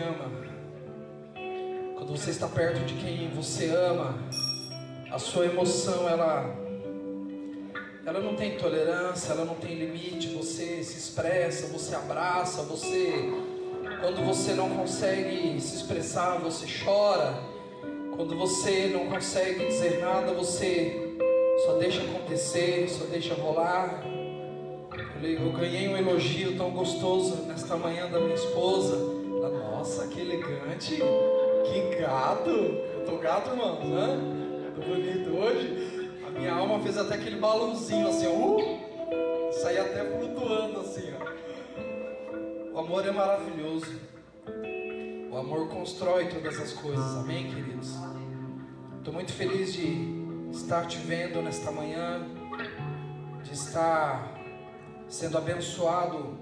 ama. Quando você está perto de quem você ama, a sua emoção ela ela não tem tolerância, ela não tem limite. Você se expressa, você abraça, você quando você não consegue se expressar, você chora. Quando você não consegue dizer nada, você só deixa acontecer, só deixa rolar. Eu ganhei um elogio tão gostoso nesta manhã da minha esposa nossa, que elegante, que gato. Eu tô gato, irmão, né? Tô bonito hoje. A minha alma fez até aquele balãozinho assim, ó. Uh! Saí até flutuando assim, ó. O amor é maravilhoso. O amor constrói todas as coisas, amém, queridos? Estou muito feliz de estar te vendo nesta manhã, de estar sendo abençoado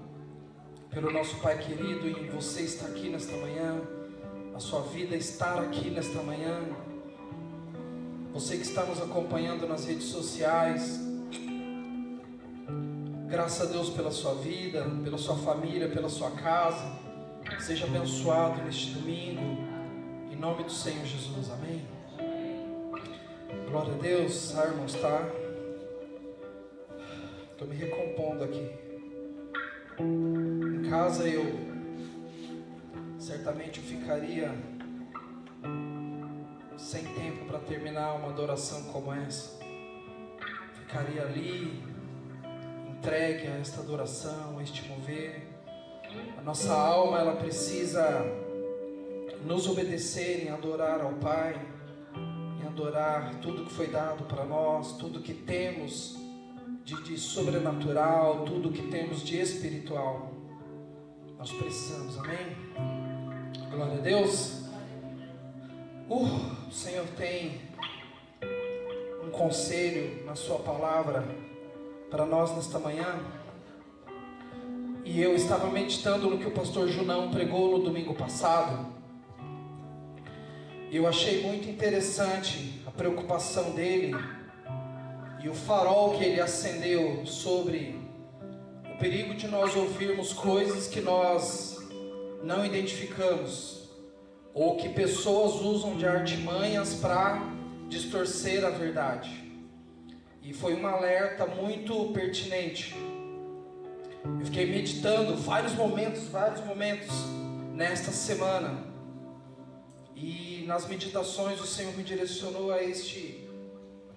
pelo nosso Pai querido e você estar aqui nesta manhã, a sua vida estar aqui nesta manhã, você que está nos acompanhando nas redes sociais, graças a Deus pela sua vida, pela sua família, pela sua casa, seja abençoado neste domingo, em nome do Senhor Jesus, amém. Glória a Deus, ah, irmãos, tá? Estou me recompondo aqui casa eu certamente eu ficaria sem tempo para terminar uma adoração como essa. Ficaria ali entregue a esta adoração, a este mover. A nossa alma ela precisa nos obedecer em adorar ao Pai, em adorar tudo que foi dado para nós, tudo que temos de, de sobrenatural, tudo que temos de espiritual. Nós precisamos, amém? Glória a Deus. Uh, o Senhor tem um conselho na Sua palavra para nós nesta manhã. E eu estava meditando no que o pastor Junão pregou no domingo passado. E eu achei muito interessante a preocupação dele e o farol que ele acendeu sobre perigo de nós ouvirmos coisas que nós não identificamos, ou que pessoas usam de artimanhas para distorcer a verdade. E foi um alerta muito pertinente. Eu fiquei meditando vários momentos, vários momentos nesta semana. E nas meditações o Senhor me direcionou a este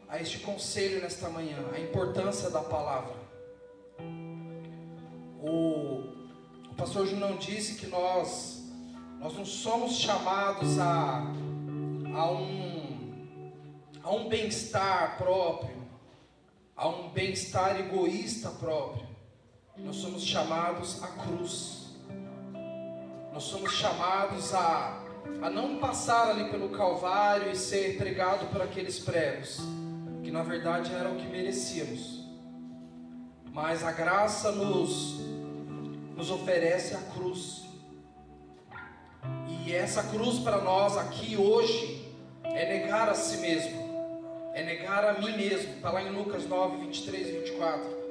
a este conselho nesta manhã, a importância da palavra. O, o pastor Junão disse que nós, nós não somos chamados a, a um, a um bem-estar próprio, a um bem-estar egoísta próprio. Nós somos chamados à cruz. Nós somos chamados a, a não passar ali pelo Calvário e ser pregado por aqueles pregos, que na verdade era o que merecíamos. Mas a graça nos nos oferece a cruz. E essa cruz para nós aqui hoje é negar a si mesmo, é negar a mim mesmo. Está lá em Lucas 9, 23 e 24.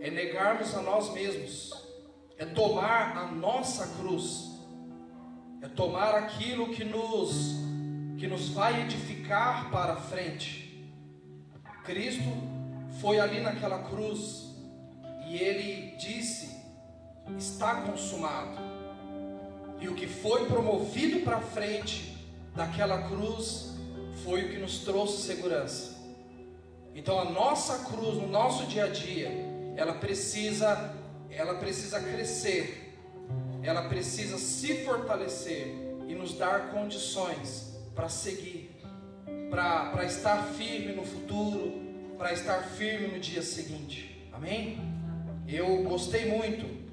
É negarmos a nós mesmos, é tomar a nossa cruz, é tomar aquilo que nos, que nos vai edificar para frente. Cristo foi ali naquela cruz e ele disse está consumado. E o que foi promovido para frente daquela cruz foi o que nos trouxe segurança. Então a nossa cruz no nosso dia a dia, ela precisa, ela precisa crescer. Ela precisa se fortalecer e nos dar condições para seguir, para estar firme no futuro, para estar firme no dia seguinte. Amém? Eu gostei muito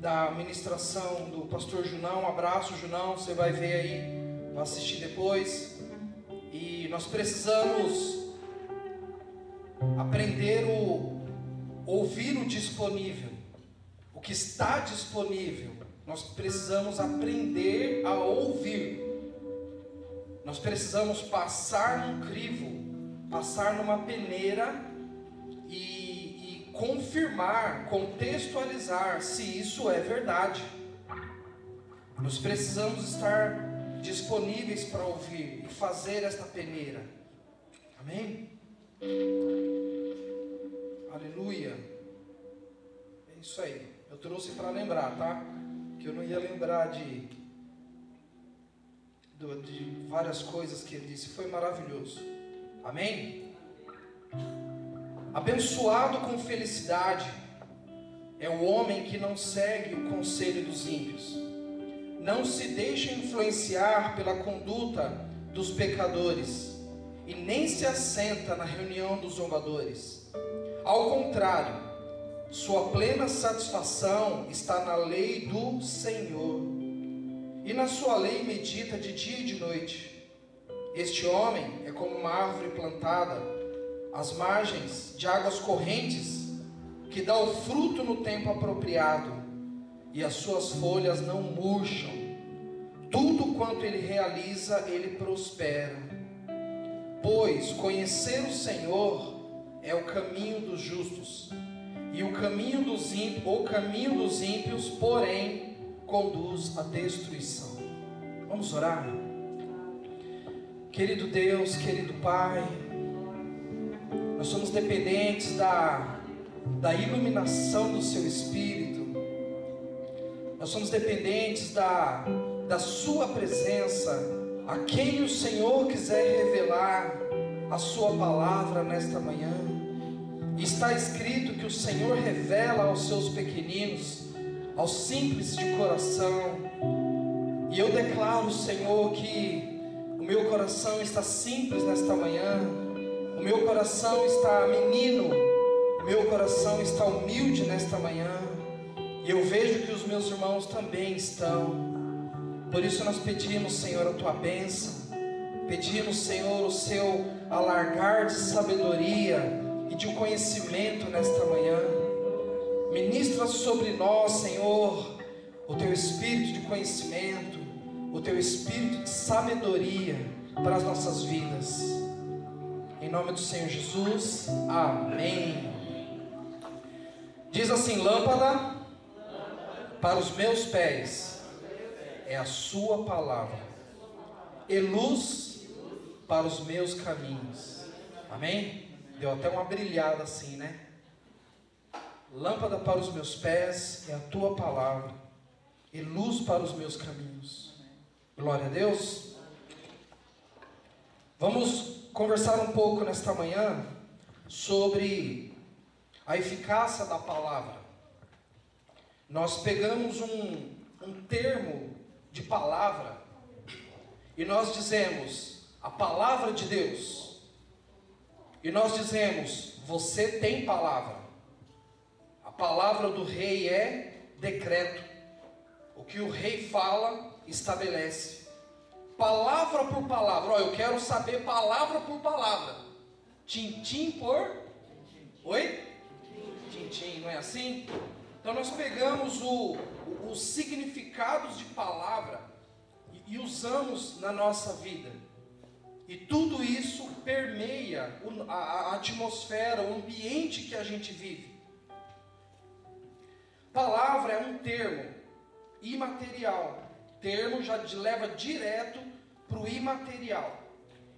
da ministração do pastor Junão. Um abraço, Junão. Você vai ver aí, vai assistir depois. E nós precisamos aprender o ouvir o disponível, o que está disponível. Nós precisamos aprender a ouvir. Nós precisamos passar num crivo, passar numa peneira e confirmar, contextualizar se isso é verdade. Nós precisamos estar disponíveis para ouvir e fazer esta peneira. Amém? Aleluia. É isso aí. Eu trouxe para lembrar, tá? Que eu não ia lembrar de, de várias coisas que ele disse. Foi maravilhoso. Amém? Abençoado com felicidade é o homem que não segue o conselho dos ímpios, não se deixa influenciar pela conduta dos pecadores e nem se assenta na reunião dos zombadores. Ao contrário, sua plena satisfação está na lei do Senhor, e na sua lei medita de dia e de noite. Este homem é como uma árvore plantada às margens de águas correntes, que dá o fruto no tempo apropriado, e as suas folhas não murcham. Tudo quanto ele realiza, ele prospera. Pois conhecer o Senhor é o caminho dos justos, e o caminho dos ímpios, o caminho dos ímpios, porém, conduz à destruição. Vamos orar? Querido Deus, querido Pai, nós somos dependentes da, da iluminação do Seu Espírito, nós somos dependentes da, da Sua presença, a quem o Senhor quiser revelar a Sua palavra nesta manhã. Está escrito que o Senhor revela aos seus pequeninos, aos simples de coração, e eu declaro, Senhor, que o meu coração está simples nesta manhã. O meu coração está menino. O meu coração está humilde nesta manhã. E eu vejo que os meus irmãos também estão. Por isso nós pedimos, Senhor, a tua bênção. Pedimos, Senhor, o seu alargar de sabedoria e de conhecimento nesta manhã. Ministra sobre nós, Senhor, o teu espírito de conhecimento o teu espírito de sabedoria para as nossas vidas. Em nome do Senhor Jesus, amém. Diz assim: lâmpada para os meus pés é a Sua palavra, e luz para os meus caminhos. Amém? Deu até uma brilhada assim, né? Lâmpada para os meus pés é a tua palavra, e luz para os meus caminhos. Glória a Deus. Vamos conversar um pouco nesta manhã sobre a eficácia da palavra. Nós pegamos um, um termo de palavra e nós dizemos a palavra de Deus. E nós dizemos, você tem palavra. A palavra do rei é decreto. O que o rei fala, estabelece. Palavra por palavra. Ó, eu quero saber palavra por palavra. Tintim por. Oi? Tintim, não é assim? Então nós pegamos o, o, os significados de palavra e, e usamos na nossa vida. E tudo isso permeia a, a atmosfera, o ambiente que a gente vive. Palavra é um termo imaterial termo já leva direto para o imaterial.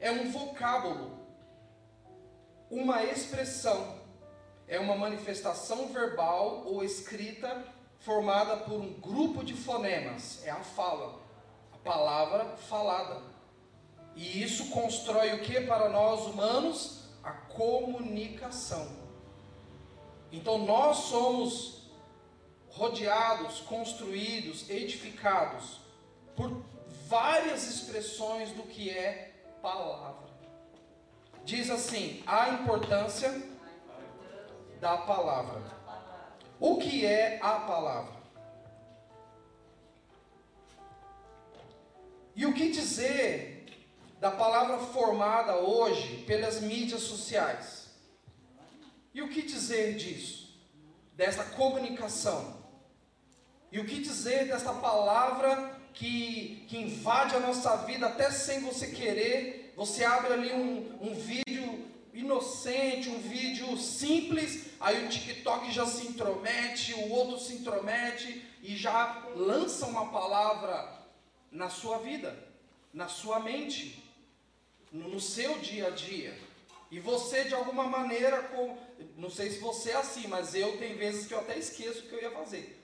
É um vocábulo, uma expressão, é uma manifestação verbal ou escrita formada por um grupo de fonemas, é a fala, a palavra falada. E isso constrói o que para nós humanos? A comunicação. Então nós somos rodeados, construídos, edificados por várias expressões do que é palavra. Diz assim: a importância da palavra. O que é a palavra? E o que dizer da palavra formada hoje pelas mídias sociais? E o que dizer disso? Dessa comunicação? E o que dizer dessa palavra que, que invade a nossa vida até sem você querer. Você abre ali um, um vídeo inocente, um vídeo simples, aí o TikTok já se intromete, o outro se intromete e já lança uma palavra na sua vida, na sua mente, no seu dia a dia. E você, de alguma maneira, com, não sei se você é assim, mas eu tem vezes que eu até esqueço o que eu ia fazer.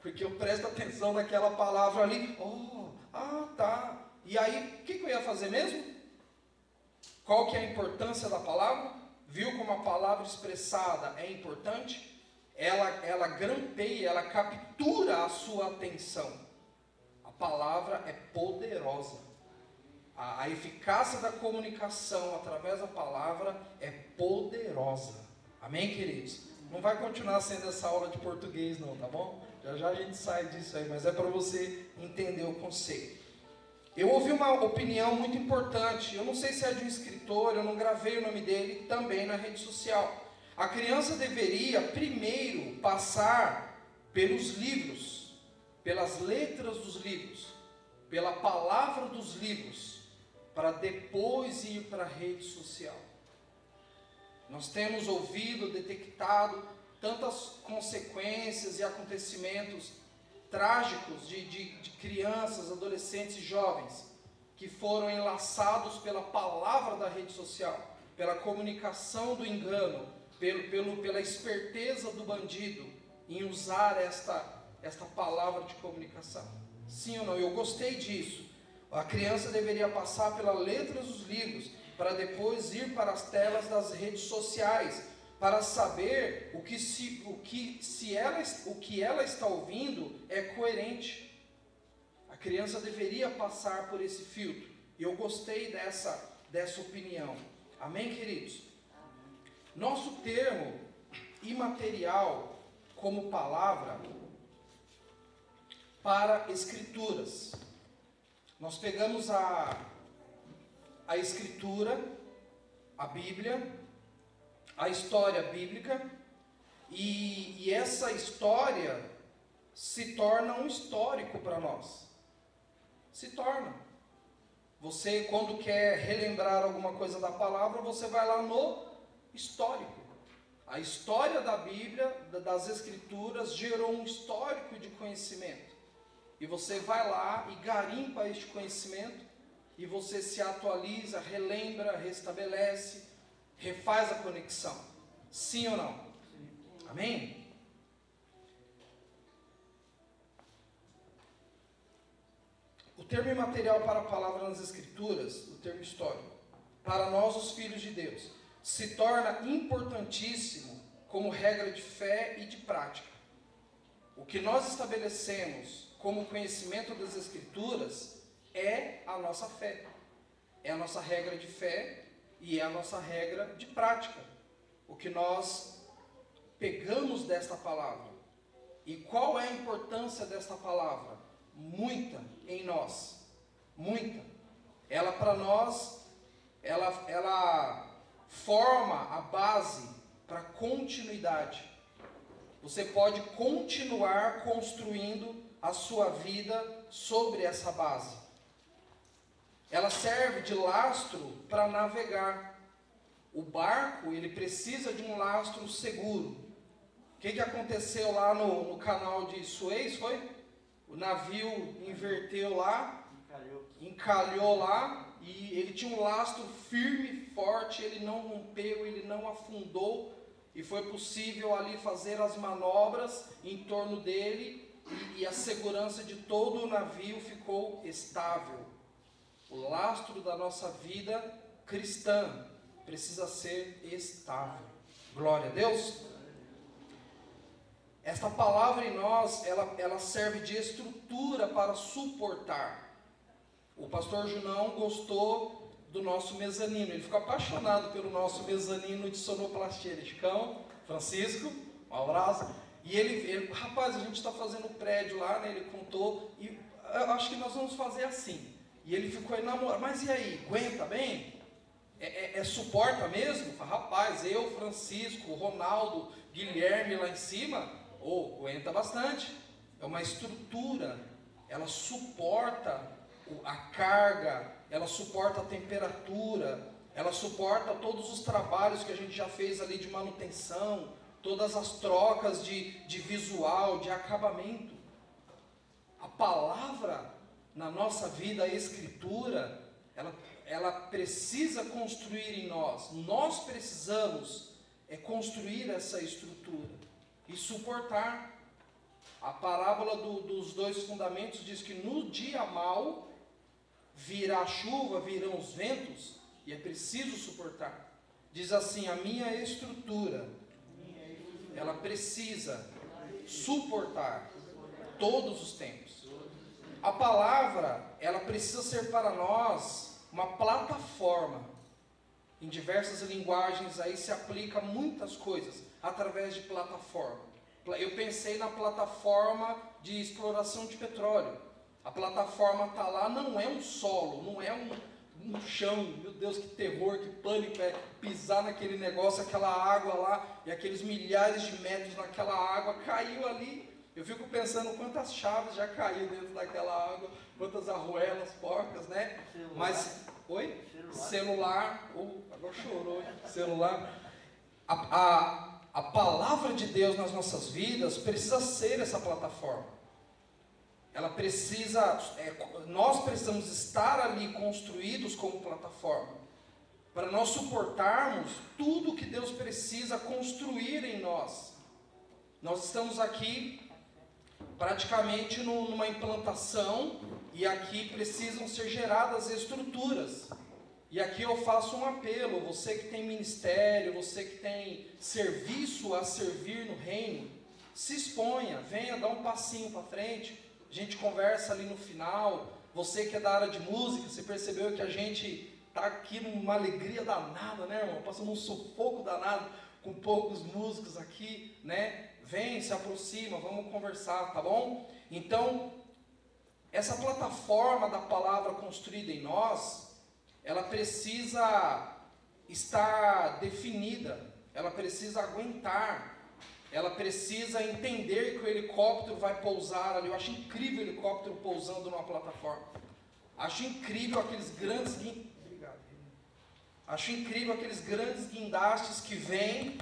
Porque eu presto atenção naquela palavra ali. Oh, ah, tá. E aí, o que, que eu ia fazer mesmo? Qual que é a importância da palavra? Viu como a palavra expressada é importante? Ela, ela grampeia, ela captura a sua atenção. A palavra é poderosa. A, a eficácia da comunicação através da palavra é poderosa. Amém, queridos? Não vai continuar sendo essa aula de português, não, tá bom? Já já a gente sai disso aí, mas é para você entender o conceito. Eu ouvi uma opinião muito importante, eu não sei se é de um escritor, eu não gravei o nome dele, também na rede social. A criança deveria primeiro passar pelos livros, pelas letras dos livros, pela palavra dos livros, para depois ir para a rede social. Nós temos ouvido, detectado tantas consequências e acontecimentos trágicos de, de, de crianças, adolescentes e jovens que foram enlaçados pela palavra da rede social, pela comunicação do engano, pelo, pelo, pela esperteza do bandido em usar esta, esta palavra de comunicação. Sim ou não? Eu gostei disso. A criança deveria passar pelas letras dos livros para depois ir para as telas das redes sociais para saber o que se, o que, se ela, o que ela está ouvindo é coerente. A criança deveria passar por esse filtro. E eu gostei dessa, dessa opinião. Amém, queridos? Nosso termo imaterial como palavra para escrituras. Nós pegamos a, a escritura, a Bíblia, a história bíblica e, e essa história se torna um histórico para nós. Se torna. Você, quando quer relembrar alguma coisa da palavra, você vai lá no histórico. A história da Bíblia, das Escrituras, gerou um histórico de conhecimento. E você vai lá e garimpa este conhecimento, e você se atualiza, relembra, restabelece, refaz a conexão. Sim ou não? Amém? O termo imaterial para a palavra nas Escrituras, o termo histórico, para nós, os filhos de Deus, se torna importantíssimo como regra de fé e de prática. O que nós estabelecemos como conhecimento das Escrituras é a nossa fé, é a nossa regra de fé e é a nossa regra de prática. O que nós pegamos desta palavra. E qual é a importância desta palavra? Muita em nós. Muita. Ela para nós, ela, ela forma a base para continuidade. Você pode continuar construindo a sua vida sobre essa base. Ela serve de lastro para navegar. O barco, ele precisa de um lastro seguro. O que, que aconteceu lá no, no canal de Suez, foi? O navio inverteu lá, encalhou. encalhou lá, e ele tinha um lastro firme e forte, ele não rompeu, ele não afundou, e foi possível ali fazer as manobras em torno dele, e, e a segurança de todo o navio ficou estável. O lastro da nossa vida cristã precisa ser estável. Glória a Deus. Esta palavra em nós, ela, ela serve de estrutura para suportar. O pastor Junão gostou do nosso mezanino, ele ficou apaixonado pelo nosso mezanino de sonoplastia de Chicão, Francisco, um abraço. E ele, ele rapaz, a gente está fazendo prédio lá, né? ele contou, e eu acho que nós vamos fazer assim. E ele ficou enamorado. Mas e aí, aguenta bem? É, é, é suporta mesmo? Rapaz, eu, Francisco, Ronaldo, Guilherme lá em cima, oh, aguenta bastante. É uma estrutura, ela suporta a carga, ela suporta a temperatura, ela suporta todos os trabalhos que a gente já fez ali de manutenção, todas as trocas de, de visual, de acabamento. A palavra na nossa vida, a Escritura, ela, ela precisa construir em nós. Nós precisamos é construir essa estrutura e suportar. A parábola do, dos dois fundamentos diz que no dia mau virá chuva, virão os ventos, e é preciso suportar. Diz assim: a minha estrutura, ela precisa suportar todos os tempos. A palavra, ela precisa ser para nós uma plataforma. Em diversas linguagens aí se aplica muitas coisas através de plataforma. Eu pensei na plataforma de exploração de petróleo. A plataforma está lá, não é um solo, não é um, um chão. Meu Deus, que terror, que pânico é pisar naquele negócio, aquela água lá, e aqueles milhares de metros naquela água, caiu ali. Eu fico pensando quantas chaves já caiu dentro daquela água, quantas arruelas, porcas, né? Celular. Mas, oi? Celular. Celular. Oh, agora chorou, celular. A, a, a palavra de Deus nas nossas vidas precisa ser essa plataforma. Ela precisa, é, nós precisamos estar ali construídos como plataforma para nós suportarmos tudo que Deus precisa construir em nós. Nós estamos aqui praticamente numa implantação e aqui precisam ser geradas estruturas. E aqui eu faço um apelo, você que tem ministério, você que tem serviço a servir no reino, se exponha, venha dar um passinho para frente, a gente conversa ali no final. Você que é da área de música, você percebeu que a gente está aqui numa alegria danada, né, irmão? Passando um sufoco danado com poucos músicos aqui, né? Vem, se aproxima, vamos conversar, tá bom? Então, essa plataforma da palavra construída em nós, ela precisa estar definida, ela precisa aguentar, ela precisa entender que o helicóptero vai pousar ali. Eu acho incrível o helicóptero pousando numa plataforma. Acho incrível aqueles grandes Acho incrível aqueles grandes guindastes que vêm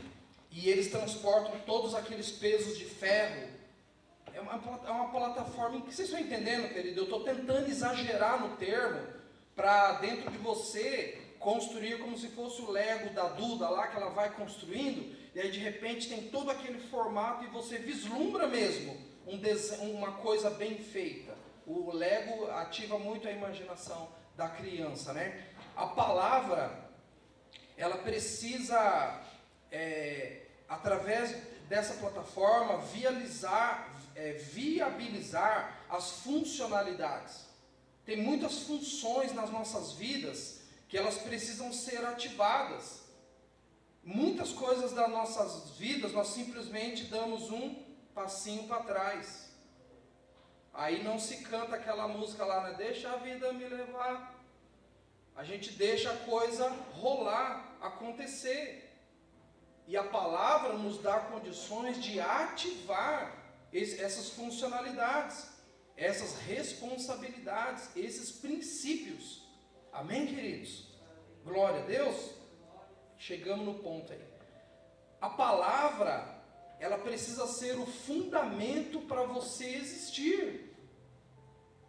e eles transportam todos aqueles pesos de ferro. É uma, é uma plataforma que vocês estão entendendo, querido? Eu estou tentando exagerar no termo para dentro de você construir como se fosse o Lego da Duda lá que ela vai construindo, e aí de repente tem todo aquele formato e você vislumbra mesmo um desenho, uma coisa bem feita. O Lego ativa muito a imaginação da criança, né? A palavra ela precisa, é, através dessa plataforma, viabilizar, é, viabilizar as funcionalidades. Tem muitas funções nas nossas vidas que elas precisam ser ativadas. Muitas coisas das nossas vidas nós simplesmente damos um passinho para trás. Aí não se canta aquela música lá, né? Deixa a vida me levar. A gente deixa a coisa rolar, acontecer. E a palavra nos dá condições de ativar essas funcionalidades, essas responsabilidades, esses princípios. Amém, queridos? Glória a Deus. Chegamos no ponto aí. A palavra, ela precisa ser o fundamento para você existir.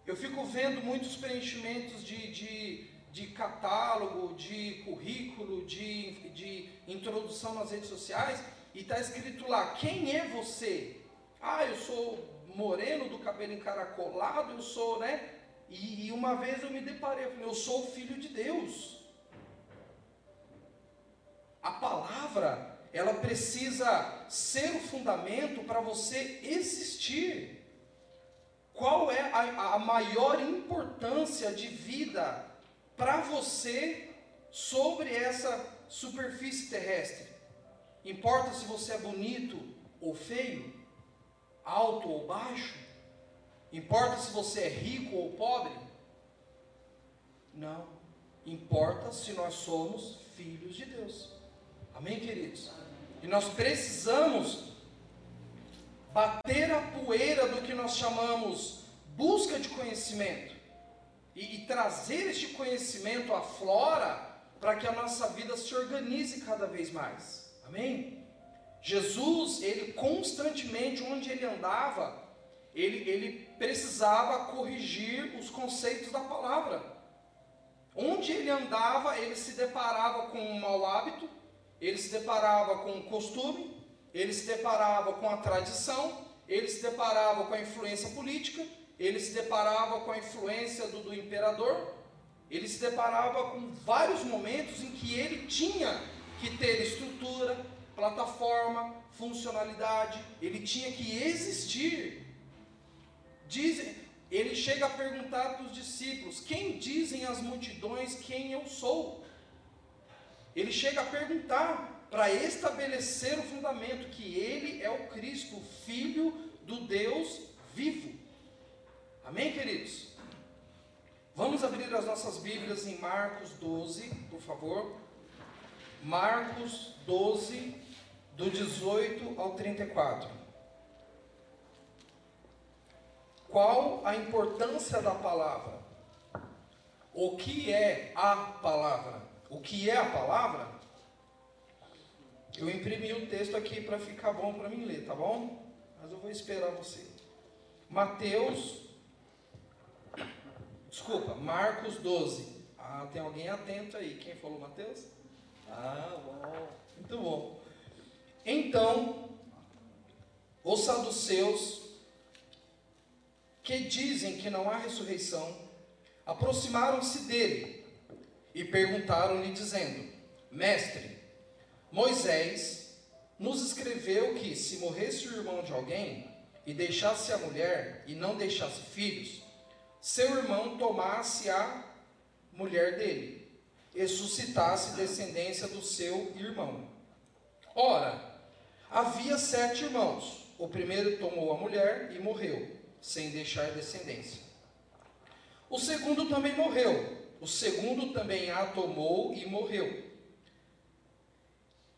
Eu fico vendo muitos preenchimentos de, de de catálogo, de currículo, de, de introdução nas redes sociais, e está escrito lá: quem é você? Ah, eu sou moreno, do cabelo encaracolado, eu sou, né? E, e uma vez eu me deparei, eu falei: eu sou filho de Deus. A palavra, ela precisa ser o fundamento para você existir. Qual é a, a maior importância de vida para você sobre essa superfície terrestre. Importa se você é bonito ou feio, alto ou baixo? Importa se você é rico ou pobre? Não. Importa se nós somos filhos de Deus. Amém, queridos? E nós precisamos bater a poeira do que nós chamamos busca de conhecimento e, e trazer este conhecimento à flora para que a nossa vida se organize cada vez mais. Amém? Jesus, ele constantemente, onde ele andava, ele, ele precisava corrigir os conceitos da palavra. Onde ele andava, ele se deparava com um mau hábito, ele se deparava com um costume, ele se deparava com a tradição, ele se deparava com a influência política, ele se deparava com a influência do, do imperador, ele se deparava com vários momentos em que ele tinha que ter estrutura, plataforma, funcionalidade, ele tinha que existir. Dizem, ele chega a perguntar para os discípulos: quem dizem as multidões quem eu sou? Ele chega a perguntar para estabelecer o fundamento que ele é o Cristo, filho do Deus vivo. Amém, queridos? Vamos abrir as nossas Bíblias em Marcos 12, por favor. Marcos 12, do 18 ao 34. Qual a importância da palavra? O que é a palavra? O que é a palavra? Eu imprimi o texto aqui para ficar bom para mim ler, tá bom? Mas eu vou esperar você. Mateus Desculpa, Marcos 12. Ah, tem alguém atento aí. Quem falou Mateus? Ah, bom. Muito bom. Então, os saduceus, que dizem que não há ressurreição, aproximaram-se dele e perguntaram-lhe, dizendo: Mestre, Moisés nos escreveu que, se morresse o irmão de alguém e deixasse a mulher e não deixasse filhos, seu irmão tomasse a mulher dele e suscitasse descendência do seu irmão. Ora, havia sete irmãos. O primeiro tomou a mulher e morreu, sem deixar descendência. O segundo também morreu. O segundo também a tomou e morreu.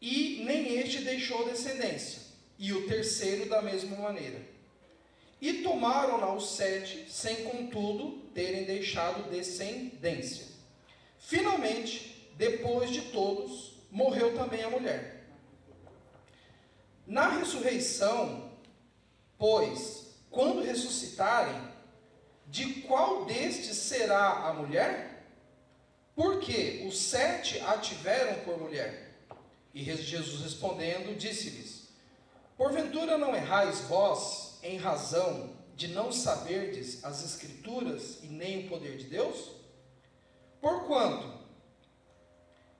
E nem este deixou descendência. E o terceiro da mesma maneira. E tomaram-na os sete, sem contudo terem deixado descendência. Finalmente, depois de todos, morreu também a mulher. Na ressurreição, pois, quando ressuscitarem, de qual destes será a mulher? Porque os sete a tiveram por mulher. E Jesus respondendo, disse-lhes: Porventura não errais vós, em razão de não saberdes as Escrituras e nem o poder de Deus? Porquanto,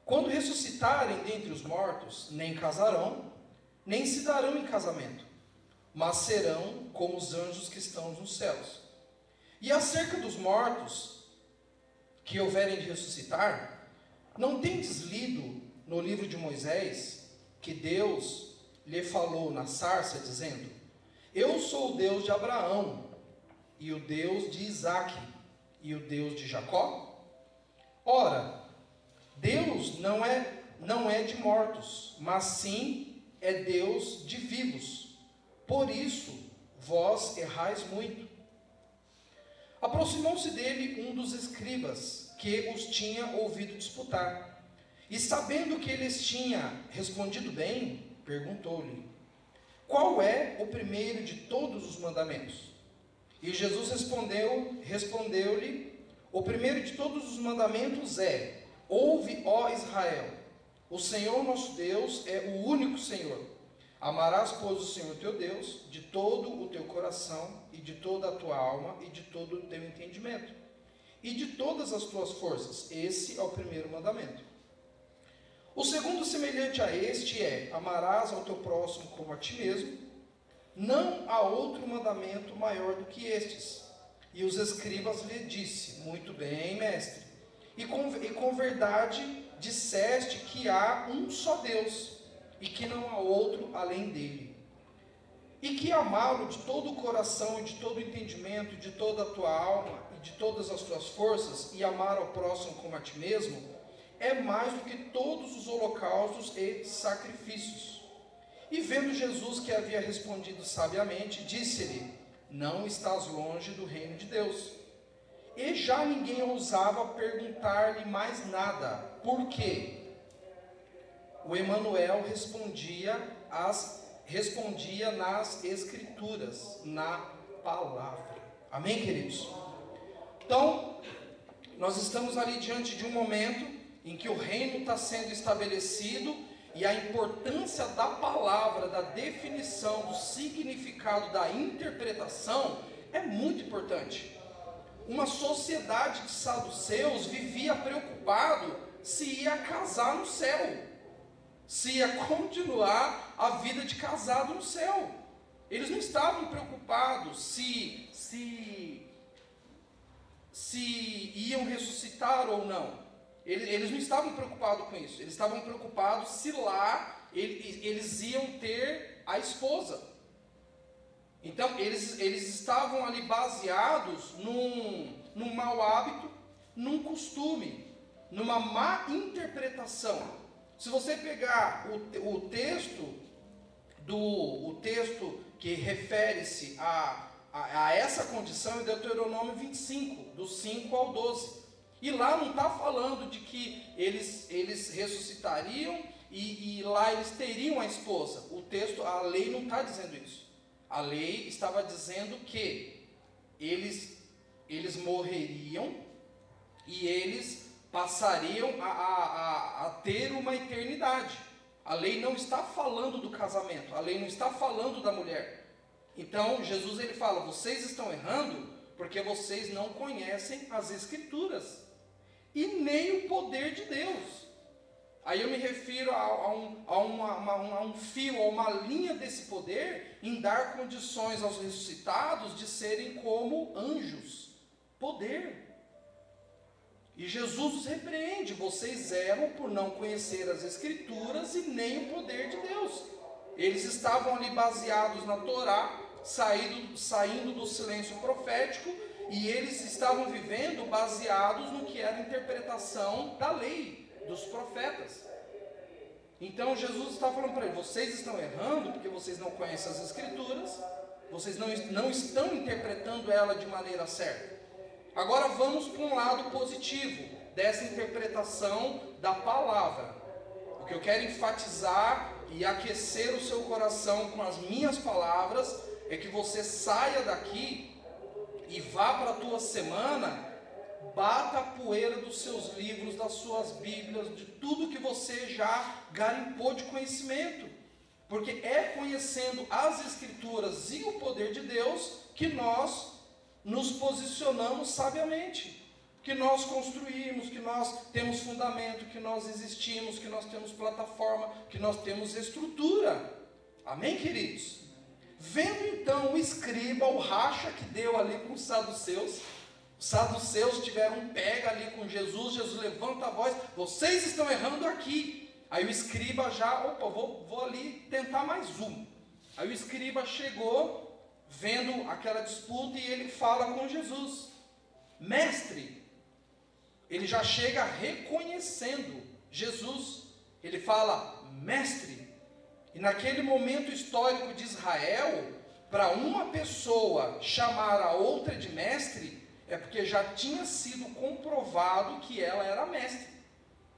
quando ressuscitarem dentre os mortos, nem casarão, nem se darão em casamento, mas serão como os anjos que estão nos céus. E acerca dos mortos que houverem de ressuscitar, não tendes lido no livro de Moisés que Deus lhe falou na sarça, dizendo: eu sou o Deus de Abraão, e o Deus de Isaac, e o Deus de Jacó? Ora, Deus não é, não é de mortos, mas sim é Deus de vivos. Por isso, vós errais muito. Aproximou-se dele um dos escribas, que os tinha ouvido disputar. E sabendo que eles tinha respondido bem, perguntou-lhe: qual é o primeiro de todos os mandamentos? E Jesus respondeu, respondeu-lhe: O primeiro de todos os mandamentos é: Ouve, ó Israel, o Senhor nosso Deus é o único Senhor. Amarás, pois, o Senhor teu Deus de todo o teu coração e de toda a tua alma e de todo o teu entendimento e de todas as tuas forças. Esse é o primeiro mandamento. O segundo semelhante a este é: amarás ao teu próximo como a ti mesmo. Não há outro mandamento maior do que estes. E os escribas lhe disse: Muito bem, mestre. E com, e com verdade disseste que há um só Deus e que não há outro além dele. E que amá-lo de todo o coração e de todo o entendimento, de toda a tua alma e de todas as tuas forças, e amar ao próximo como a ti mesmo, é mais do que todos os holocaustos e sacrifícios. E vendo Jesus que havia respondido sabiamente, disse-lhe: Não estás longe do reino de Deus. E já ninguém ousava perguntar-lhe mais nada, por quê? O Emanuel respondia respondia nas escrituras, na palavra. Amém, queridos? Então, nós estamos ali diante de um momento em que o reino está sendo estabelecido e a importância da palavra, da definição, do significado, da interpretação é muito importante. Uma sociedade de saduceus vivia preocupado se ia casar no céu, se ia continuar a vida de casado no céu. Eles não estavam preocupados se se se iam ressuscitar ou não. Eles, não estavam preocupados com isso. Eles estavam preocupados se lá eles, eles iam ter a esposa. Então, eles, eles estavam ali baseados num, num mau hábito, num costume, numa má interpretação. Se você pegar o, o texto do o texto que refere-se a, a, a, essa condição é Deuteronômio 25, do 5 ao 12. E lá não está falando de que eles, eles ressuscitariam e, e lá eles teriam a esposa. O texto, a lei não está dizendo isso. A lei estava dizendo que eles, eles morreriam e eles passariam a, a, a, a ter uma eternidade. A lei não está falando do casamento, a lei não está falando da mulher. Então Jesus ele fala: vocês estão errando porque vocês não conhecem as escrituras e nem o poder de Deus. Aí eu me refiro a, a, um, a, uma, uma, a um fio, a uma linha desse poder em dar condições aos ressuscitados de serem como anjos. Poder. E Jesus os repreende: vocês erram por não conhecer as Escrituras e nem o poder de Deus. Eles estavam ali baseados na Torá, saindo do silêncio profético, e eles estavam vivendo baseados no que era a interpretação da lei dos profetas. Então Jesus está falando para eles: vocês estão errando porque vocês não conhecem as Escrituras, vocês não, não estão interpretando ela de maneira certa. Agora vamos para um lado positivo dessa interpretação da palavra. O que eu quero enfatizar e aquecer o seu coração com as minhas palavras é que você saia daqui e vá para a tua semana bata a poeira dos seus livros, das suas Bíblias, de tudo que você já garimpou de conhecimento. Porque é conhecendo as Escrituras e o poder de Deus que nós nos posicionamos sabiamente. Que nós construímos, que nós temos fundamento, que nós existimos, que nós temos plataforma, que nós temos estrutura. Amém, queridos? Vendo então o escriba, o racha que deu ali com os saduceus, os saduceus tiveram um pega ali com Jesus, Jesus levanta a voz, vocês estão errando aqui. Aí o escriba já, opa, vou, vou ali tentar mais um. Aí o escriba chegou, vendo aquela disputa, e ele fala com Jesus: Mestre, ele já chega reconhecendo Jesus. Ele fala, mestre. E naquele momento histórico de Israel, para uma pessoa chamar a outra de mestre, é porque já tinha sido comprovado que ela era mestre.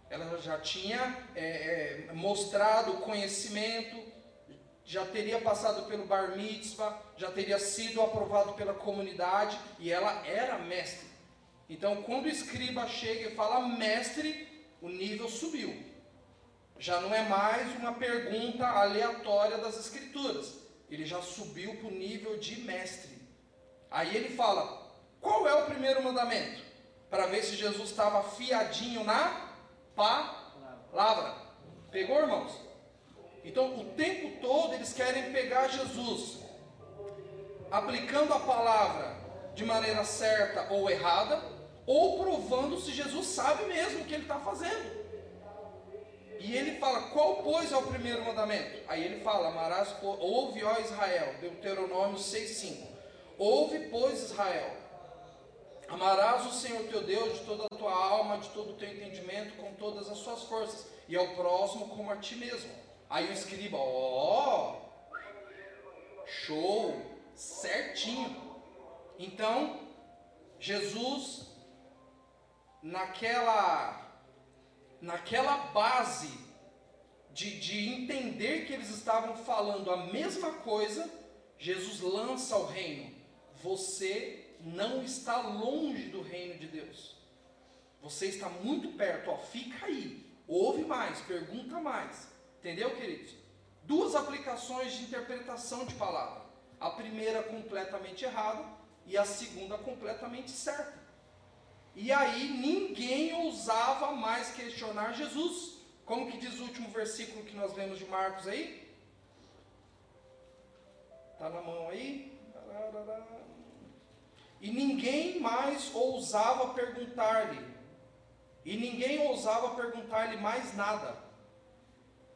Ela já tinha é, é, mostrado conhecimento, já teria passado pelo bar mitzvah, já teria sido aprovado pela comunidade e ela era mestre. Então, quando o escriba chega e fala mestre, o nível subiu. Já não é mais uma pergunta aleatória das escrituras. Ele já subiu para o nível de mestre. Aí ele fala: qual é o primeiro mandamento? Para ver se Jesus estava afiadinho na palavra. Pegou, irmãos? Então, o tempo todo eles querem pegar Jesus, aplicando a palavra de maneira certa ou errada, ou provando se Jesus sabe mesmo o que ele está fazendo. E ele fala: qual, pois, é o primeiro mandamento? Aí ele fala: amarás, ouve, ó Israel, Deuteronômio 6,5. Ouve, pois, Israel, Amarás o Senhor teu Deus de toda a tua alma, de todo o teu entendimento, com todas as suas forças, e ao próximo como a ti mesmo. Aí o escriba, ó, oh, show, certinho. Então, Jesus, naquela, naquela base de, de entender que eles estavam falando a mesma coisa, Jesus lança o reino. Você não está longe do reino de Deus. Você está muito perto, ó, fica aí. Ouve mais, pergunta mais. Entendeu, queridos? Duas aplicações de interpretação de palavra. A primeira completamente errada e a segunda completamente certa. E aí ninguém ousava mais questionar Jesus. Como que diz o último versículo que nós lemos de Marcos aí? Está na mão aí? E ninguém mais ousava perguntar-lhe. E ninguém ousava perguntar-lhe mais nada.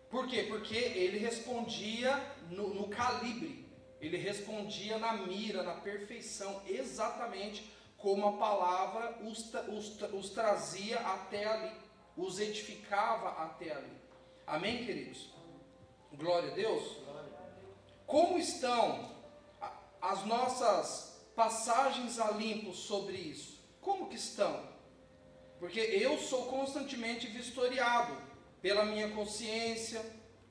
Por quê? Porque ele respondia no, no calibre. Ele respondia na mira, na perfeição, exatamente como a palavra os, os, os trazia até ali, os edificava até ali. Amém, queridos? Glória a Deus. Como estão as nossas passagens a limpo sobre isso? Como que estão? Porque eu sou constantemente vistoriado pela minha consciência,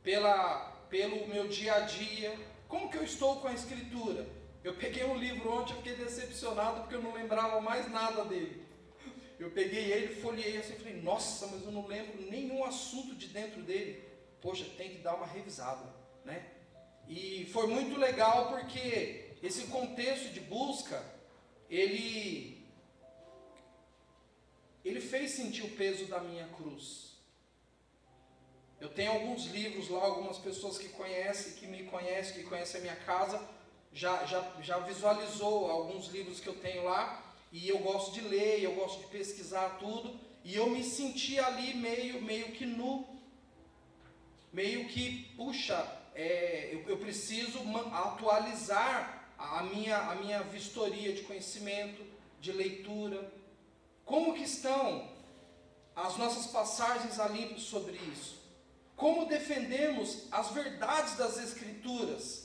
pela, pelo meu dia a dia. Como que eu estou com a escritura? Eu peguei um livro ontem, eu fiquei decepcionado porque eu não lembrava mais nada dele. Eu peguei ele, folhei assim e falei, nossa, mas eu não lembro nenhum assunto de dentro dele. Poxa, tem que dar uma revisada, né? E foi muito legal porque esse contexto de busca, ele, ele fez sentir o peso da minha cruz. Eu tenho alguns livros lá, algumas pessoas que conhecem, que me conhecem, que conhecem a minha casa, já, já, já visualizou alguns livros que eu tenho lá, e eu gosto de ler, eu gosto de pesquisar tudo, e eu me senti ali meio, meio que nu, meio que, puxa, é, eu, eu preciso atualizar a minha, a minha vistoria de conhecimento, de leitura. Como que estão as nossas passagens a limpo sobre isso? Como defendemos as verdades das Escrituras?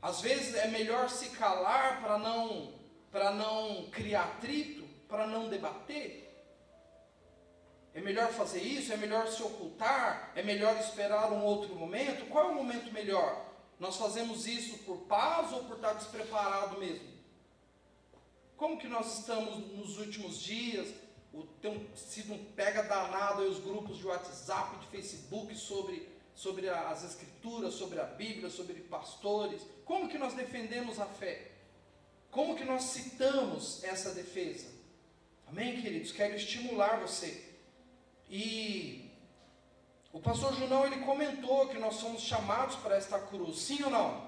Às vezes é melhor se calar para não, para não criar atrito, para não debater. É melhor fazer isso? É melhor se ocultar? É melhor esperar um outro momento? Qual é o momento melhor? Nós fazemos isso por paz ou por estar despreparado mesmo? Como que nós estamos nos últimos dias? O, tem sido um pega danado aí os grupos de WhatsApp, de Facebook sobre, sobre as escrituras, sobre a Bíblia, sobre pastores. Como que nós defendemos a fé? Como que nós citamos essa defesa? Amém, queridos? Quero estimular você. E o pastor Junão ele comentou que nós somos chamados para esta cruz, sim ou não?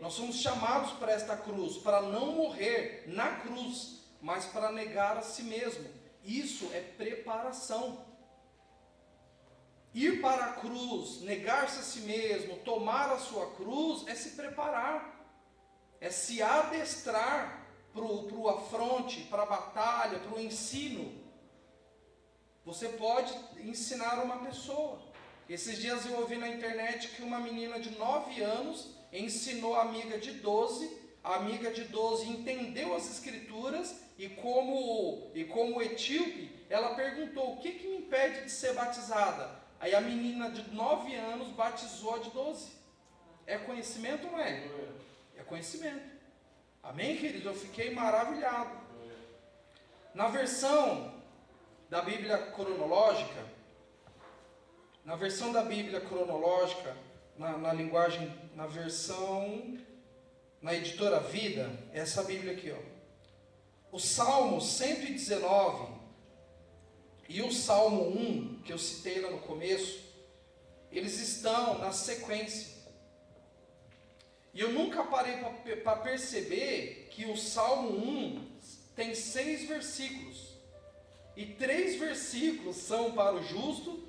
Nós somos chamados para esta cruz, para não morrer na cruz, mas para negar a si mesmo. Isso é preparação. Ir para a cruz, negar-se a si mesmo, tomar a sua cruz, é se preparar, é se adestrar para o afronte, para a batalha, para o ensino. Você pode ensinar uma pessoa, esses dias eu ouvi na internet que uma menina de 9 anos ensinou a amiga de 12, a amiga de 12 entendeu as escrituras e como, e como etíope, ela perguntou: o que, que me impede de ser batizada? Aí a menina de 9 anos batizou a de 12. É conhecimento ou não é? É conhecimento. Amém, queridos? Eu fiquei maravilhado. Na versão da Bíblia cronológica, na versão da Bíblia cronológica, na, na linguagem, na versão, na editora Vida, é essa Bíblia aqui, ó. O Salmo 119 e o Salmo 1, que eu citei lá no começo, eles estão na sequência. E eu nunca parei para perceber que o Salmo 1 tem seis versículos. E três versículos são para o justo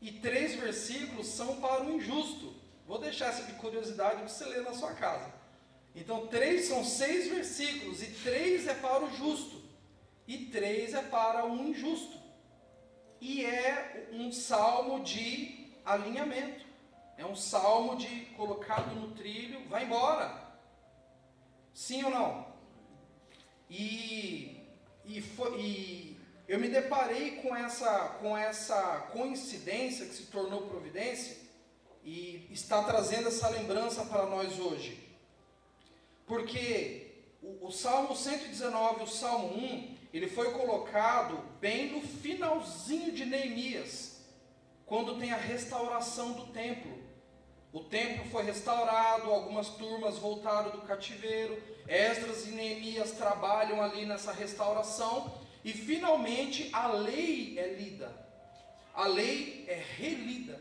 e três versículos são para o injusto. Vou deixar essa de curiosidade para você ler na sua casa. Então, três são seis versículos, e três é para o justo, e três é para o injusto. E é um salmo de alinhamento, é um salmo de colocado no trilho, vai embora. Sim ou não? E, e, foi, e eu me deparei com essa, com essa coincidência que se tornou providência, e está trazendo essa lembrança para nós hoje. Porque o, o Salmo 119, o Salmo 1, ele foi colocado bem no finalzinho de Neemias, quando tem a restauração do templo. O templo foi restaurado, algumas turmas voltaram do cativeiro, Esdras e Neemias trabalham ali nessa restauração, e finalmente a lei é lida, a lei é relida.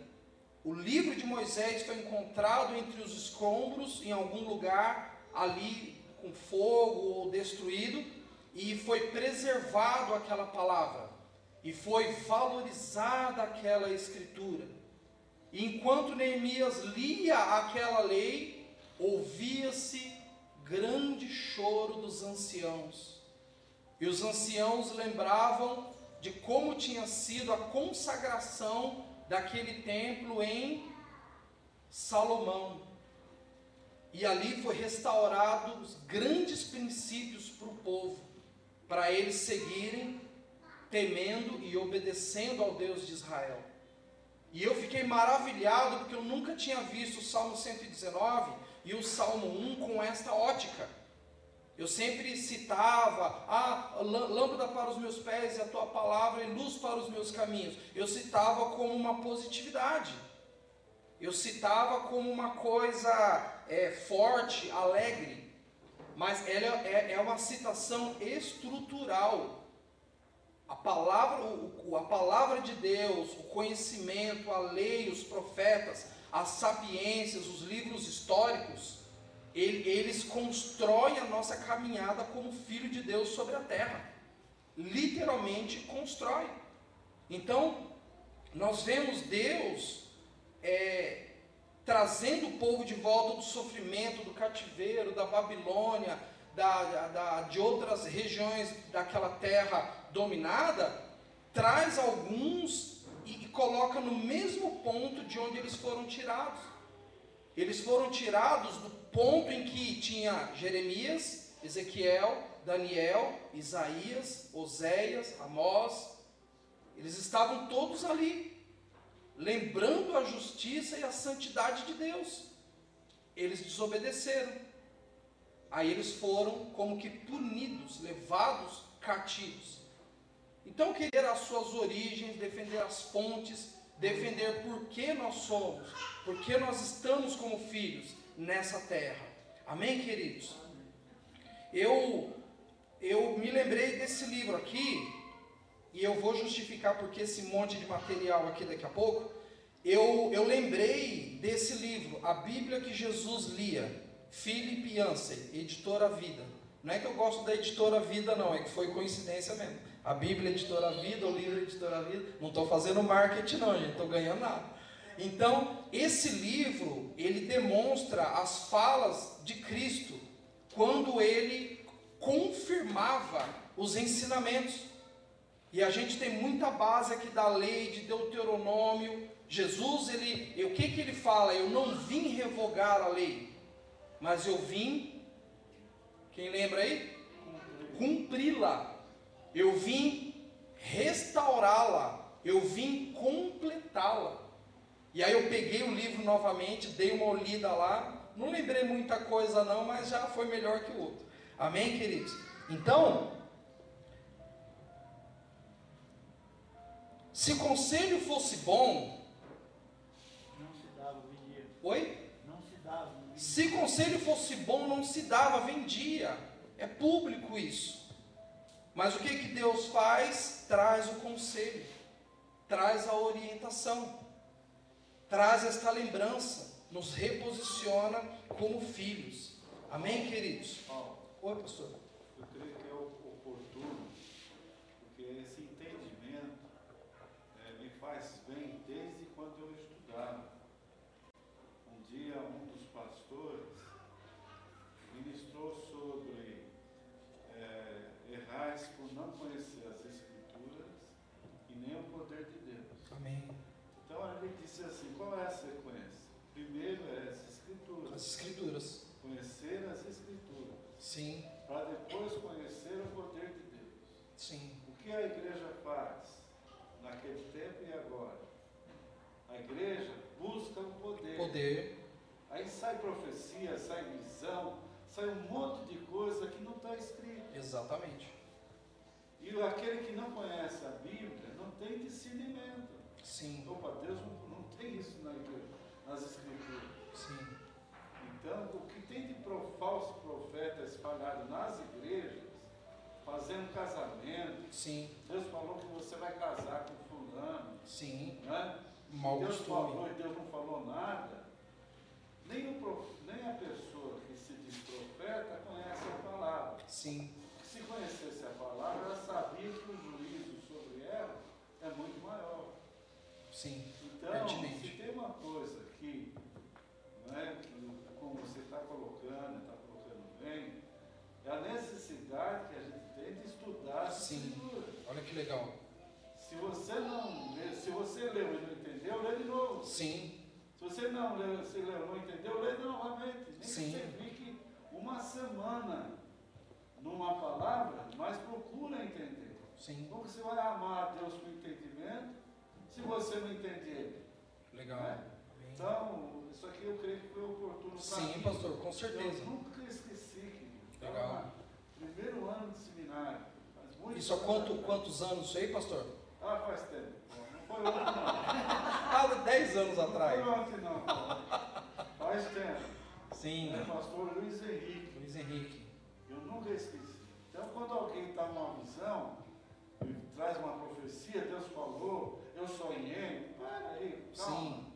O livro de Moisés foi encontrado entre os escombros em algum lugar ali com fogo ou destruído e foi preservado aquela palavra e foi valorizada aquela escritura. E enquanto Neemias lia aquela lei, ouvia-se grande choro dos anciãos. E os anciãos lembravam de como tinha sido a consagração daquele templo em Salomão. E ali foi restaurado os grandes princípios para o povo, para eles seguirem temendo e obedecendo ao Deus de Israel. E eu fiquei maravilhado porque eu nunca tinha visto o Salmo 119 e o Salmo 1 com esta ótica. Eu sempre citava, ah, lâmpada para os meus pés e a tua palavra e luz para os meus caminhos. Eu citava como uma positividade. Eu citava como uma coisa é, forte, alegre. Mas ela é, é uma citação estrutural. A palavra, o, a palavra de Deus, o conhecimento, a lei, os profetas, as sapiências, os livros históricos, eles constroem a nossa caminhada como filho de Deus sobre a terra. Literalmente constrói. Então, nós vemos Deus é, trazendo o povo de volta do sofrimento, do cativeiro, da Babilônia, da, da, de outras regiões daquela terra dominada, traz alguns e, e coloca no mesmo ponto de onde eles foram tirados. Eles foram tirados do ponto em que tinha Jeremias, Ezequiel, Daniel, Isaías, Oséias, Amós. Eles estavam todos ali, lembrando a justiça e a santidade de Deus. Eles desobedeceram. Aí eles foram como que punidos, levados cativos. Então, querer as suas origens, defender as fontes, defender por que nós somos, por que nós estamos como filhos, nessa terra. Amém, queridos? Eu, eu me lembrei desse livro aqui, e eu vou justificar porque esse monte de material aqui daqui a pouco. Eu, eu lembrei desse livro, A Bíblia que Jesus lia, Philip Yancey, editora Vida. Não é que eu gosto da editora Vida, não, é que foi coincidência mesmo. A Bíblia editora Vida, o livro editora Vida. Não estou fazendo marketing, não, gente, estou ganhando nada. Então, esse livro, ele demonstra as falas de Cristo quando ele confirmava os ensinamentos. E a gente tem muita base aqui da lei de Deuteronômio. Jesus, ele, o que que ele fala? Eu não vim revogar a lei, mas eu vim, quem lembra aí? Cumpri-la. Eu vim restaurá-la. Eu vim completá-la. E aí eu peguei o livro novamente, dei uma olhada lá, não lembrei muita coisa não, mas já foi melhor que o outro. Amém, queridos? Então, se conselho fosse bom, não se dava, vendia. Oi? Não se dava. Vendia. Se conselho fosse bom, não se dava, vendia. É público isso. Mas o que que Deus faz? Traz o conselho, traz a orientação traz esta lembrança, nos reposiciona como filhos. Amém, queridos? Oi, pastor. Eu creio que é oportuno, porque esse entendimento é, me faz bem desde quando eu estudava. Um dia, um dos pastores ministrou sobre é, errais por não conhecer as Escrituras e nem o poder de Deus. Amém. Então ele disse assim: qual é a sequência? Primeiro é as escrituras. As escrituras. Conhecer as escrituras. Sim. Para depois conhecer o poder de Deus. Sim. O que a igreja faz naquele tempo e agora? A igreja busca o poder. Poder. Aí sai profecia, sai visão, sai um monte de coisa que não está escrito. Exatamente. E aquele que não conhece a Bíblia não tem discernimento. Sim. Opa, Deus não, não tem isso na igreja, nas escrituras. Sim. Então, o que tem de falso profeta espalhado nas igrejas, fazendo casamento, Sim. Deus falou que você vai casar com fulano, Sim. né? Mau Deus falou costume. e Deus não falou nada. Nem, o prof- nem a pessoa que se diz profeta conhece a palavra. Sim. Se conhecesse a palavra, ela sabia que o juízo sobre ela é muito maior. Sim. Então, Pertinente. se tem uma coisa que, é, que como você está colocando, está colocando bem, é a necessidade que a gente tem de estudar Sim. Olha que legal. Se você não lê, se você leu e não entendeu, lê de novo. Sim. Se você não leu, se leu e não entendeu, lê novamente. Nem Sim. que você fique uma semana numa palavra, mas procura entender. Sim. Como você vai amar a Deus com entendimento se você não entende Ele? Legal. Né? Então, isso aqui eu creio que foi oportuno para Sim, mim. pastor, com Eu certeza. nunca esqueci, querido. Legal. Primeiro ano de seminário. Faz muito Isso há quanto, quantos anos isso aí, pastor? Ah, faz tempo. Não foi ontem, não. Ah, 10 anos Não atrás. foi ontem, não. Faz tempo. Sim. É, pastor Luiz Henrique. Luiz Henrique. Eu nunca esqueci. Então, quando alguém está numa visão, traz uma profecia, Deus falou, eu sonhei, para aí, calma. Sim.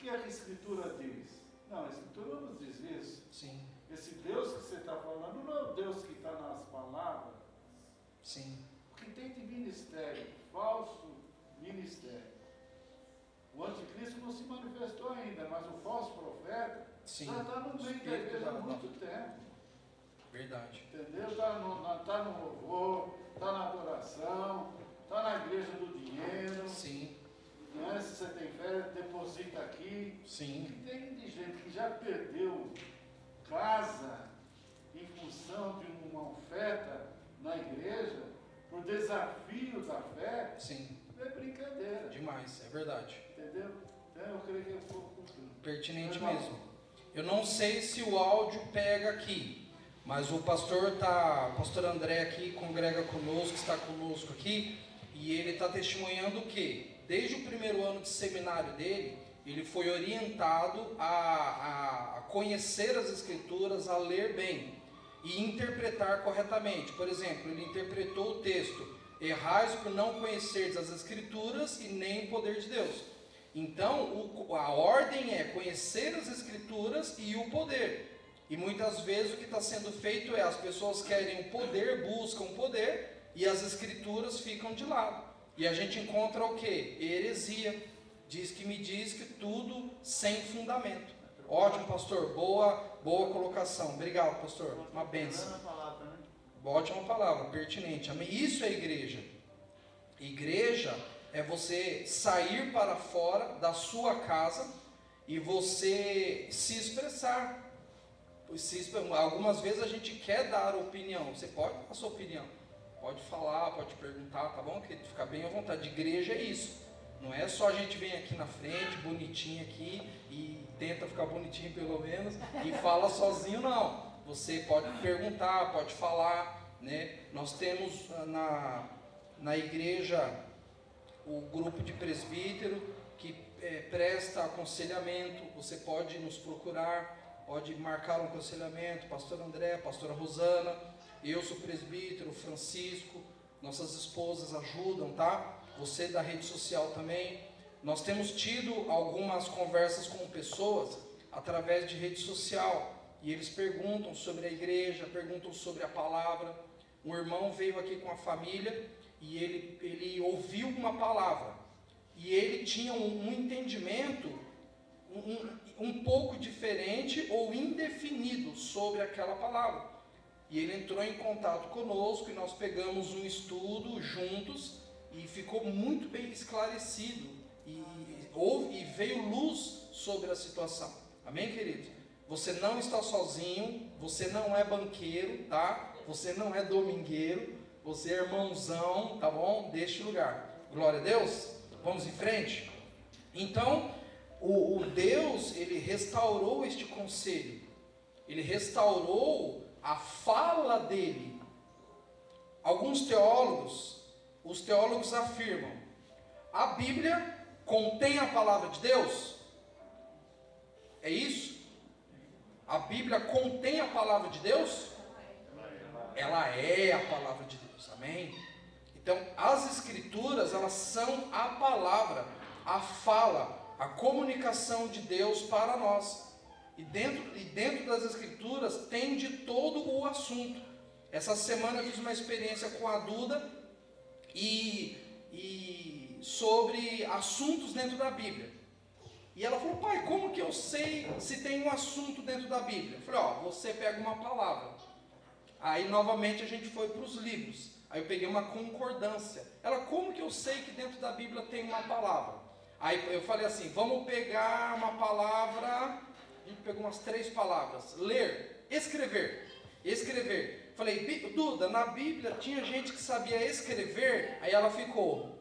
O que é que a Escritura diz? Não, a Escritura não nos diz isso. Sim. Esse Deus que você está falando não é o Deus que está nas palavras. Sim. O que tem de ministério? Falso ministério. O anticristo não se manifestou ainda, mas o falso profeta Sim. já está no meio da igreja há da- muito tempo. Verdade. Entendeu? Está no, na- tá no louvor, está na adoração, está na igreja do dinheiro. Sim. Né? Se você tem fé, deposita aqui. O Sim. que tem de gente que já perdeu casa em função de uma oferta na igreja, por desafio da fé, Sim. não é brincadeira. Demais. É verdade. Entendeu? Então eu creio que é um pouco. Pertinente mesmo. Eu não sei se o áudio pega aqui, mas o pastor tá, o pastor André aqui congrega conosco, está conosco aqui, e ele está testemunhando que desde o primeiro ano de seminário dele, ele foi orientado a, a- conhecer as escrituras, a ler bem e interpretar corretamente. Por exemplo, ele interpretou o texto: errais por não conhecerdes as escrituras e nem o poder de Deus. Então, o- a ordem é conhecer as escrituras e o poder. E muitas vezes o que está sendo feito é as pessoas querem o poder, buscam o poder e as escrituras ficam de lado. E a gente encontra o que? Heresia. Diz que me diz que tudo sem fundamento. Ótimo, pastor. Boa, boa colocação. Obrigado, pastor. Uma benção. Né? Ótima palavra, pertinente. Amém? Isso é igreja. Igreja é você sair para fora da sua casa e você se expressar. Se Algumas vezes a gente quer dar opinião. Você pode dar a sua opinião. Pode falar, pode perguntar, tá bom, querido? Fica bem à vontade. Igreja é isso. Não é só a gente vem aqui na frente, bonitinho aqui, e tenta ficar bonitinho pelo menos, e fala sozinho, não. Você pode perguntar, pode falar, né? Nós temos ah, na, na igreja o grupo de presbítero que eh, presta aconselhamento. Você pode nos procurar, pode marcar um aconselhamento. Pastor André, pastora Rosana, eu sou presbítero, Francisco, nossas esposas ajudam, tá? Você da rede social também. Nós temos tido algumas conversas com pessoas através de rede social e eles perguntam sobre a igreja, perguntam sobre a palavra. Um irmão veio aqui com a família e ele, ele ouviu uma palavra e ele tinha um, um entendimento um, um, um pouco diferente ou indefinido sobre aquela palavra. E ele entrou em contato conosco e nós pegamos um estudo juntos e ficou muito bem esclarecido e, houve, e veio luz sobre a situação. Amém, queridos? Você não está sozinho, você não é banqueiro, tá? Você não é domingueiro, você é irmãozão, tá bom? Deste lugar. Glória a Deus. Vamos em frente? Então, o, o Deus, ele restaurou este conselho, ele restaurou a fala dele. Alguns teólogos, os teólogos afirmam, a Bíblia contém a palavra de Deus? É isso? A Bíblia contém a palavra de Deus? Ela é a palavra de Deus, amém? Então, as Escrituras, elas são a palavra, a fala, a comunicação de Deus para nós. E dentro, e dentro das Escrituras tem de todo o assunto. Essa semana eu fiz uma experiência com a Duda e, e sobre assuntos dentro da Bíblia. E ela falou, pai, como que eu sei se tem um assunto dentro da Bíblia? Eu falei, ó, você pega uma palavra. Aí novamente a gente foi para os livros. Aí eu peguei uma concordância. Ela, como que eu sei que dentro da Bíblia tem uma palavra? Aí eu falei assim: vamos pegar uma palavra. A gente pegou umas três palavras: ler, escrever. Escrever. Falei, Duda, na Bíblia tinha gente que sabia escrever. Aí ela ficou: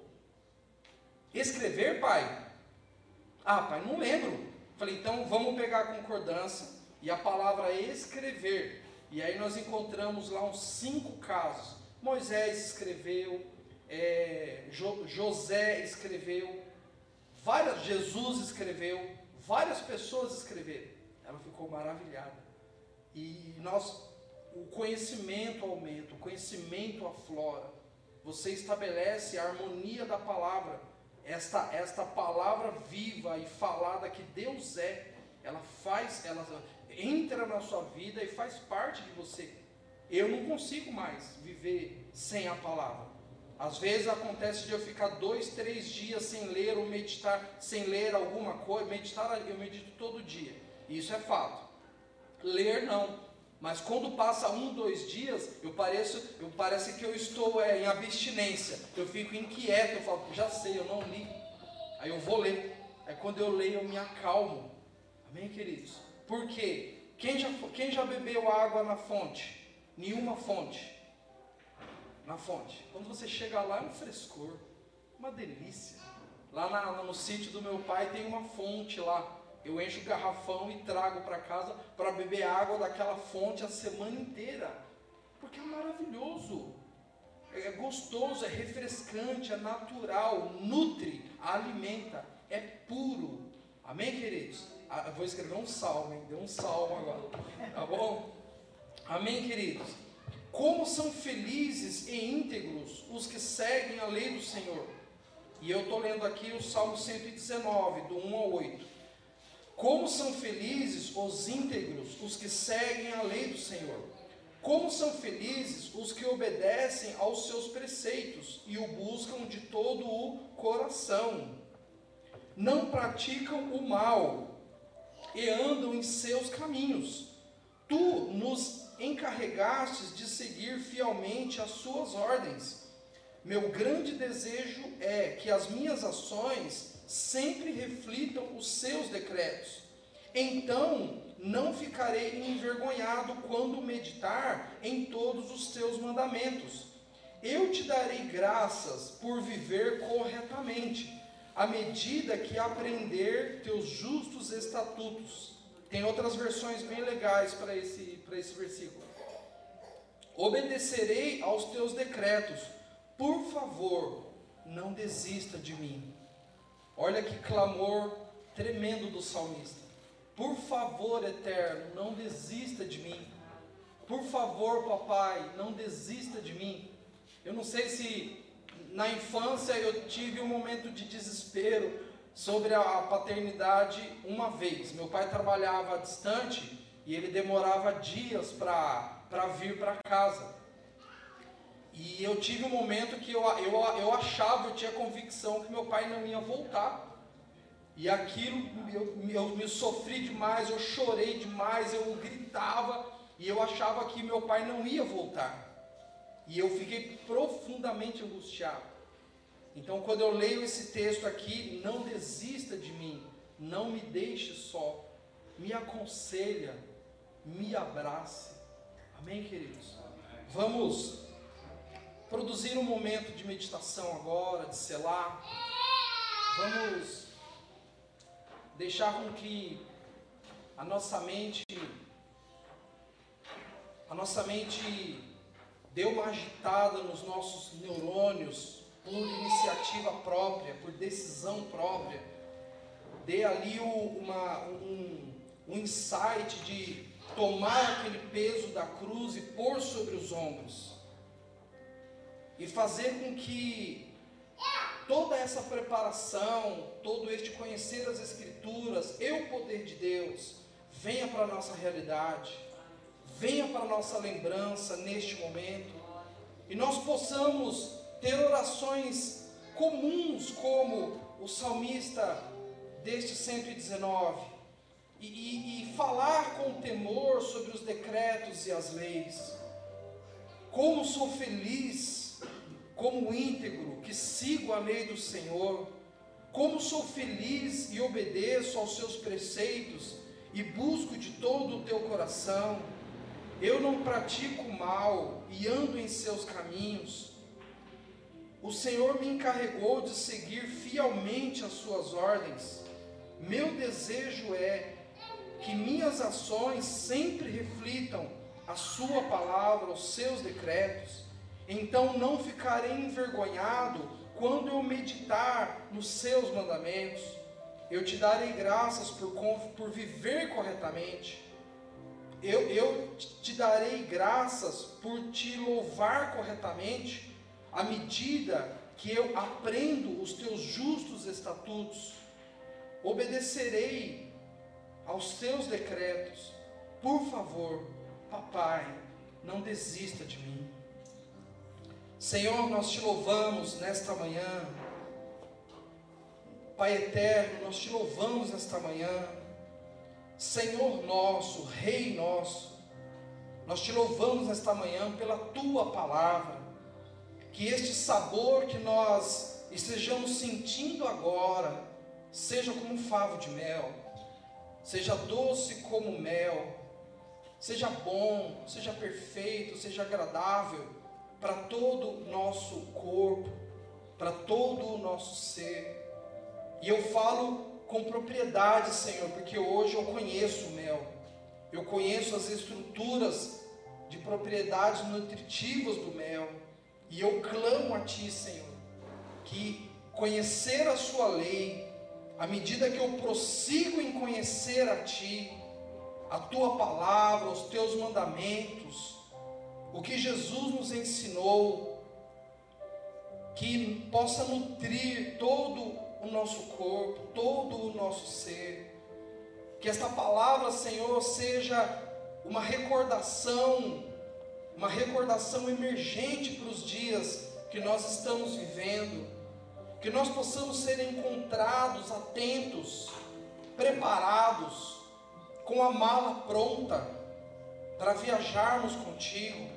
Escrever, pai? Ah, pai, não lembro. Falei, então vamos pegar a concordância e a palavra escrever. E aí nós encontramos lá uns cinco casos. Moisés escreveu, é, jo, José escreveu, várias, Jesus escreveu, várias pessoas escreveram. Ela ficou maravilhada. E nós, o conhecimento aumenta, o conhecimento aflora. Você estabelece a harmonia da palavra. Esta, esta palavra viva e falada que Deus é, ela faz, ela entra na sua vida e faz parte de você. Eu não consigo mais viver sem a palavra. Às vezes acontece de eu ficar dois, três dias sem ler ou meditar, sem ler alguma coisa. Meditar, eu medito todo dia. Isso é fato. Ler não. Mas quando passa um, dois dias, eu pareço, eu parece que eu estou é, em abstinência. Eu fico inquieto, eu falo, já sei, eu não li. Aí eu vou ler. Aí quando eu leio, eu me acalmo. Amém, queridos? Por quê? Quem já, quem já bebeu água na fonte? nenhuma fonte. Na fonte. Quando você chega lá é um frescor, uma delícia. Lá na, no sítio do meu pai tem uma fonte lá. Eu encho o garrafão e trago para casa para beber água daquela fonte a semana inteira. Porque é maravilhoso. É gostoso, é refrescante, é natural, nutre, alimenta, é puro. Amém, queridos? Ah, vou escrever um salmo, hein? Deu um salmo agora. Tá bom? Amém, queridos? Como são felizes e íntegros os que seguem a lei do Senhor. E eu estou lendo aqui o Salmo 119, do 1 ao 8. Como são felizes os íntegros, os que seguem a lei do Senhor. Como são felizes os que obedecem aos seus preceitos e o buscam de todo o coração. Não praticam o mal e andam em seus caminhos. Tu nos encarregastes de seguir fielmente as suas ordens. Meu grande desejo é que as minhas ações sempre reflitam os seus decretos. Então não ficarei envergonhado quando meditar em todos os teus mandamentos. Eu te darei graças por viver corretamente, à medida que aprender teus justos estatutos. Tem outras versões bem legais para esse, esse versículo. Obedecerei aos teus decretos. Por favor, não desista de mim. Olha que clamor tremendo do salmista. Por favor, eterno, não desista de mim. Por favor, papai, não desista de mim. Eu não sei se na infância eu tive um momento de desespero sobre a paternidade uma vez. Meu pai trabalhava distante e ele demorava dias para vir para casa. E eu tive um momento que eu, eu, eu achava, eu tinha convicção que meu pai não ia voltar. E aquilo, eu, eu me sofri demais, eu chorei demais, eu gritava, e eu achava que meu pai não ia voltar. E eu fiquei profundamente angustiado. Então, quando eu leio esse texto aqui, não desista de mim, não me deixe só, me aconselha, me abrace. Amém, queridos? Vamos produzir um momento de meditação agora, de selar. Vamos deixar com que a nossa mente a nossa mente dê uma agitada nos nossos neurônios por iniciativa própria, por decisão própria, dê ali uma, um, um insight de tomar aquele peso da cruz e pôr sobre os ombros, e fazer com que toda essa preparação, todo este conhecer as Escrituras e o poder de Deus venha para a nossa realidade, venha para a nossa lembrança neste momento, e nós possamos ter orações comuns, como o salmista deste 119, e, e, falar com temor sobre os decretos e as leis. Como sou feliz, como íntegro, que sigo a lei do Senhor. Como sou feliz e obedeço aos seus preceitos e busco de todo o teu coração. Eu não pratico mal e ando em seus caminhos. O Senhor me encarregou de seguir fielmente as suas ordens. Meu desejo é que minhas ações sempre reflitam a Sua palavra, os seus decretos. Então não ficarei envergonhado quando eu meditar nos seus mandamentos. Eu te darei graças por, por viver corretamente. Eu, eu te darei graças por te louvar corretamente, à medida que eu aprendo os teus justos estatutos. Obedecerei aos teus decretos. Por favor, papai, não desista de mim. Senhor, nós te louvamos nesta manhã. Pai eterno, nós te louvamos nesta manhã. Senhor nosso, Rei nosso, nós te louvamos nesta manhã pela tua palavra. Que este sabor que nós estejamos sentindo agora seja como um favo de mel seja doce como mel, seja bom, seja perfeito, seja agradável para todo o nosso corpo, para todo o nosso ser. E eu falo com propriedade, Senhor, porque hoje eu conheço o mel, eu conheço as estruturas de propriedades nutritivas do mel, e eu clamo a Ti, Senhor, que conhecer a Sua lei, à medida que eu prossigo em conhecer a Ti, a Tua palavra, os Teus mandamentos, o que Jesus nos ensinou, que possa nutrir todo o nosso corpo, todo o nosso ser. Que esta palavra, Senhor, seja uma recordação, uma recordação emergente para os dias que nós estamos vivendo que nós possamos ser encontrados atentos, preparados, com a mala pronta para viajarmos contigo.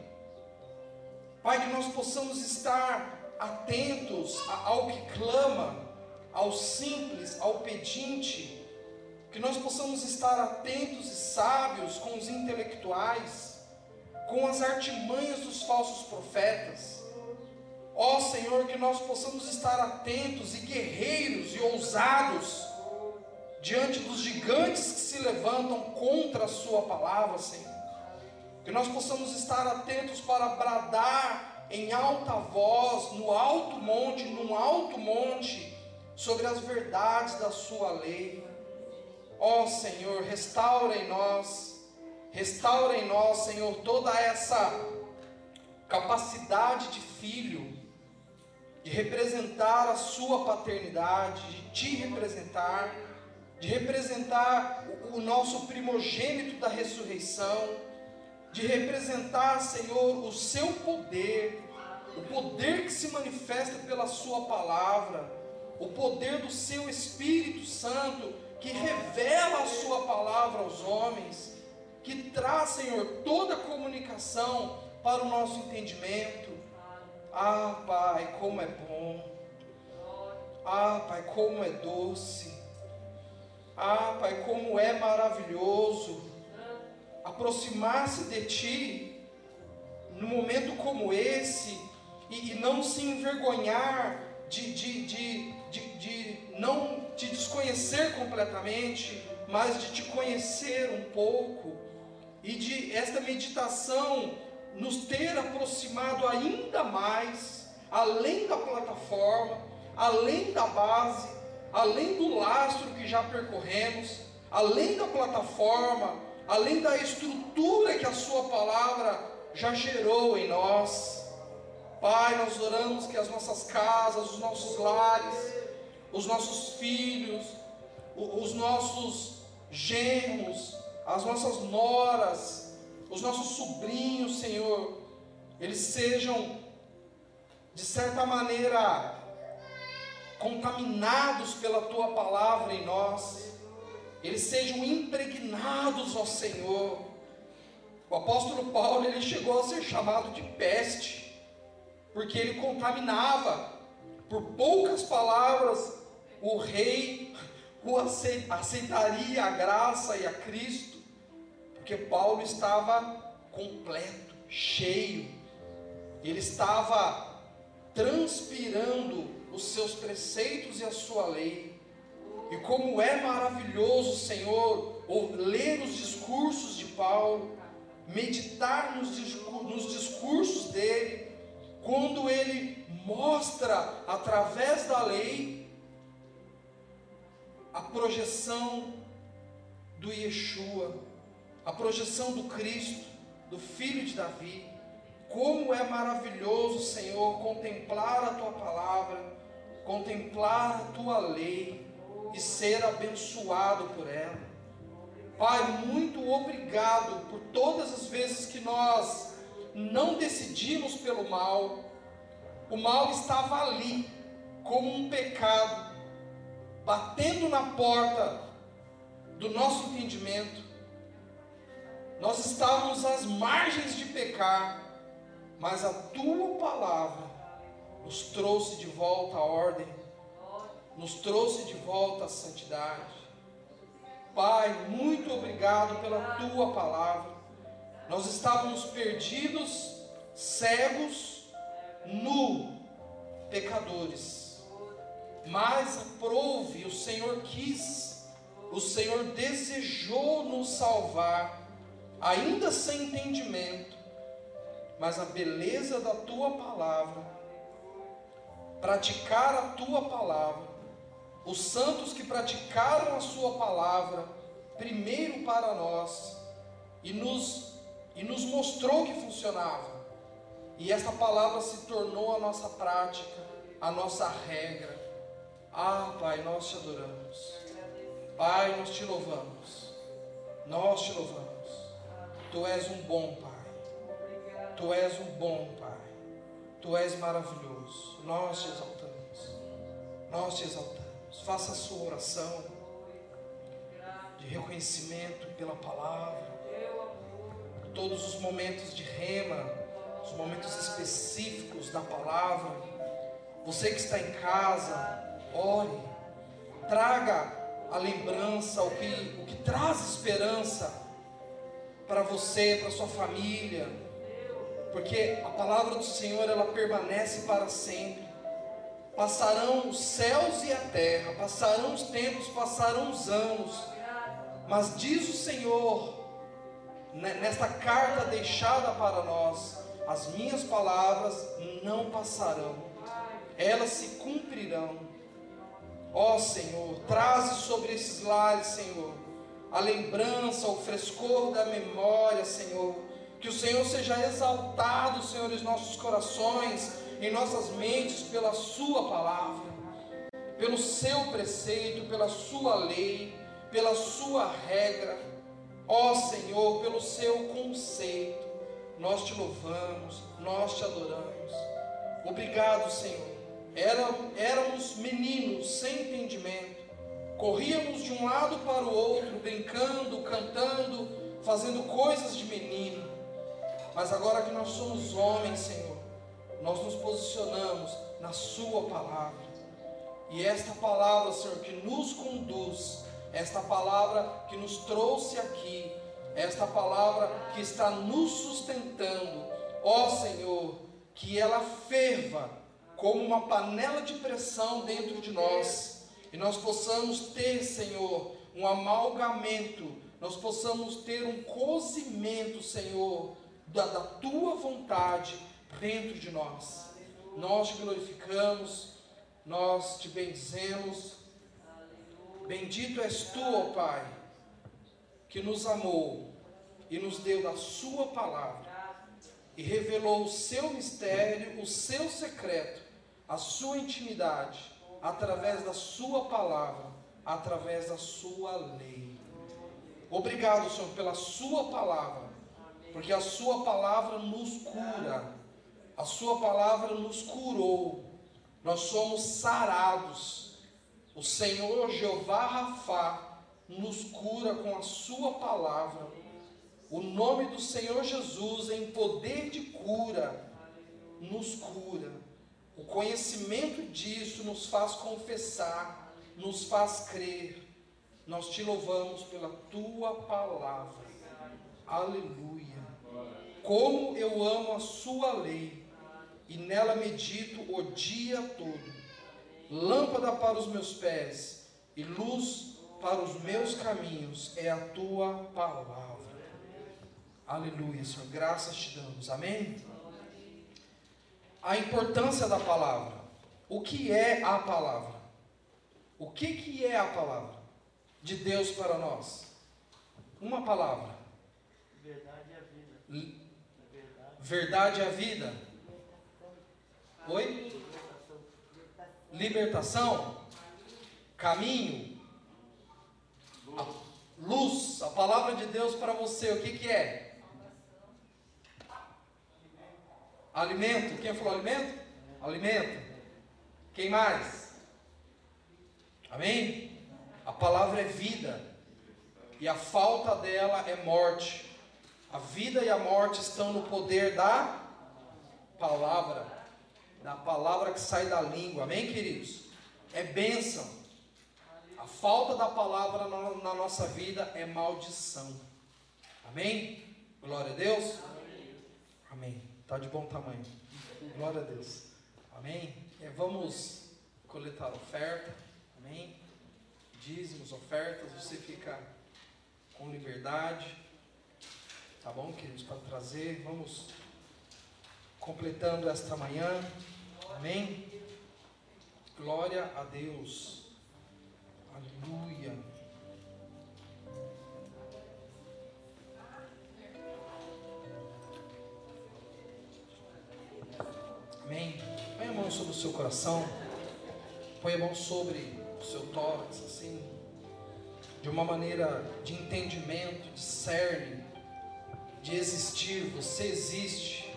Pai, que nós possamos estar atentos ao que clama, ao simples, ao pedinte, que nós possamos estar atentos e sábios com os intelectuais, com as artimanhas dos falsos profetas Ó Senhor, que nós possamos estar atentos e guerreiros e ousados diante dos gigantes que se levantam contra a Sua palavra, Senhor. Que nós possamos estar atentos para bradar em alta voz, no alto monte, num alto monte, sobre as verdades da Sua lei. Ó Senhor, restaura em nós, restaura em nós, Senhor, toda essa capacidade de filho de representar a sua paternidade, de te representar, de representar o, nosso primogênito da ressurreição, de representar, Senhor, o seu poder, o poder que se manifesta pela Sua palavra, o poder do Seu Espírito Santo, que revela a Sua palavra aos homens, que traz, Senhor, toda a comunicação para o nosso entendimento, ah, Pai, como é bom. Ah, Pai, como é doce. Ah, Pai, como é maravilhoso aproximar-se de Ti num momento como esse e, e não se envergonhar de, de, de, de, de não te desconhecer completamente, mas de te conhecer um pouco e de esta meditação nos ter aproximado ainda mais, além da plataforma, além da base, além do lastro que já percorremos, além da plataforma, além da estrutura que a Sua palavra já gerou em nós. Pai, nós oramos que as nossas casas, os nossos lares, os nossos filhos, os nossos genros, as nossas noras, os nossos sobrinhos, Senhor, eles sejam, de certa maneira, contaminados pela tua palavra em nós, eles sejam impregnados, ó Senhor. O apóstolo Paulo, ele chegou a ser chamado de peste, porque ele contaminava. Por poucas palavras, o rei o aceitaria a graça e a Cristo, porque Paulo estava completo, cheio, ele estava transpirando os seus preceitos e a sua lei. E como é maravilhoso, Senhor, ler os discursos de Paulo, meditar nos discursos dele, quando ele mostra através da lei a projeção do Yeshua, a projeção do Cristo, do Filho de Davi. Como é maravilhoso, Senhor, contemplar a tua palavra, contemplar a tua lei e ser abençoado por ela. Pai, muito obrigado por todas as vezes que nós não decidimos pelo mal, o mal estava ali, como um pecado, batendo na porta do nosso entendimento. Nós estávamos às margens de pecar, mas a tua palavra nos trouxe de volta à ordem, nos trouxe de volta à santidade. Pai, muito obrigado pela tua palavra. Nós estávamos perdidos, cegos, nu, pecadores. Mas aprove, o Senhor quis, o Senhor desejou nos salvar, ainda sem entendimento, mas a beleza da tua palavra, praticar a tua palavra, os santos que praticaram a sua palavra, primeiro para nós, e nos e nos mostrou que funcionava. E essa palavra se tornou a nossa prática, a nossa regra. Ah, Pai, nós te adoramos. Pai, nós te louvamos. Nós te louvamos. Tu és um bom Pai. Tu és um bom Pai. Tu és maravilhoso. Nós te exaltamos. Nós te exaltamos. Faça a sua oração de reconhecimento pela palavra todos os momentos de rema, os momentos específicos da palavra. Você que está em casa, ore, traga a lembrança, o que, o que traz esperança para você, para sua família, porque a palavra do Senhor ela permanece para sempre. Passarão os céus e a terra, passarão os tempos, passarão os anos, mas diz o Senhor nesta carta deixada para nós, as minhas palavras não passarão, elas se cumprirão. Ó Senhor, traze sobre esses lares, Senhor, a lembrança, o frescor da memória, Senhor. Que o Senhor seja exaltado, Senhor, em nossos corações, em nossas mentes, pela Sua palavra, pelo Seu preceito, pela Sua lei, pela Sua regra Ó Senhor, pelo seu conceito, nós te louvamos, nós te adoramos. Obrigado, Senhor. éramos meninos sem entendimento, corríamos de um lado para o outro, brincando, cantando, fazendo coisas de menino. Mas agora que nós somos homens, Senhor, nós nos posicionamos na Sua palavra. E esta palavra, Senhor, que nos conduz esta palavra que nos trouxe aqui, esta palavra que está nos sustentando, ó Senhor, que ela ferva como uma panela de pressão dentro de nós, e nós possamos ter, Senhor, um amalgamento, nós possamos ter um cozimento, Senhor, da, da tua vontade dentro de nós. Nós te glorificamos, nós te bendizemos. Bendito és tu, ó Pai, que nos amou e nos deu da Sua palavra e revelou o seu mistério, o seu secreto, a sua intimidade, através da Sua palavra, através da Sua lei. Obrigado, Senhor, pela Sua palavra, porque a Sua palavra nos cura, a Sua palavra nos curou, nós somos sarados. O Senhor Jeová Rafá nos cura com a Sua palavra. O nome do Senhor Jesus, em poder de cura, nos cura. O conhecimento disso nos faz confessar, nos faz crer. Nós te louvamos pela tua palavra. Aleluia. Como eu amo a sua lei e nela medito o dia todo. Lâmpada para os meus pés e luz para os meus caminhos é a tua palavra. Aleluia, Senhor. Graças te damos. Amém? A importância da palavra. O que é a palavra? O que, que é a palavra de Deus para nós? Uma palavra. Verdade é a vida. Verdade. É a vida. Oi? Libertação. Caminho. A luz. A palavra de Deus para você. O que, que é? Alimento. Quem falou alimento? Alimento. Quem mais? Amém? A palavra é vida. E a falta dela é morte. A vida e a morte estão no poder da palavra. Da palavra que sai da língua. Amém, queridos? É bênção. A falta da palavra na, nossa vida é maldição. Amém? Glória a Deus. Amém. Está de bom tamanho. Glória a Deus. Amém? É, vamos coletar oferta. Amém? Dízimos, ofertas. Você fica com liberdade. Tá bom, queridos? Para trazer. Vamos completando esta manhã. Amém? Glória a Deus. Aleluia. Seu coração. Põe a mão sobre o seu tórax, assim. De uma maneira de entendimento, de cerne, de existir. Você existe.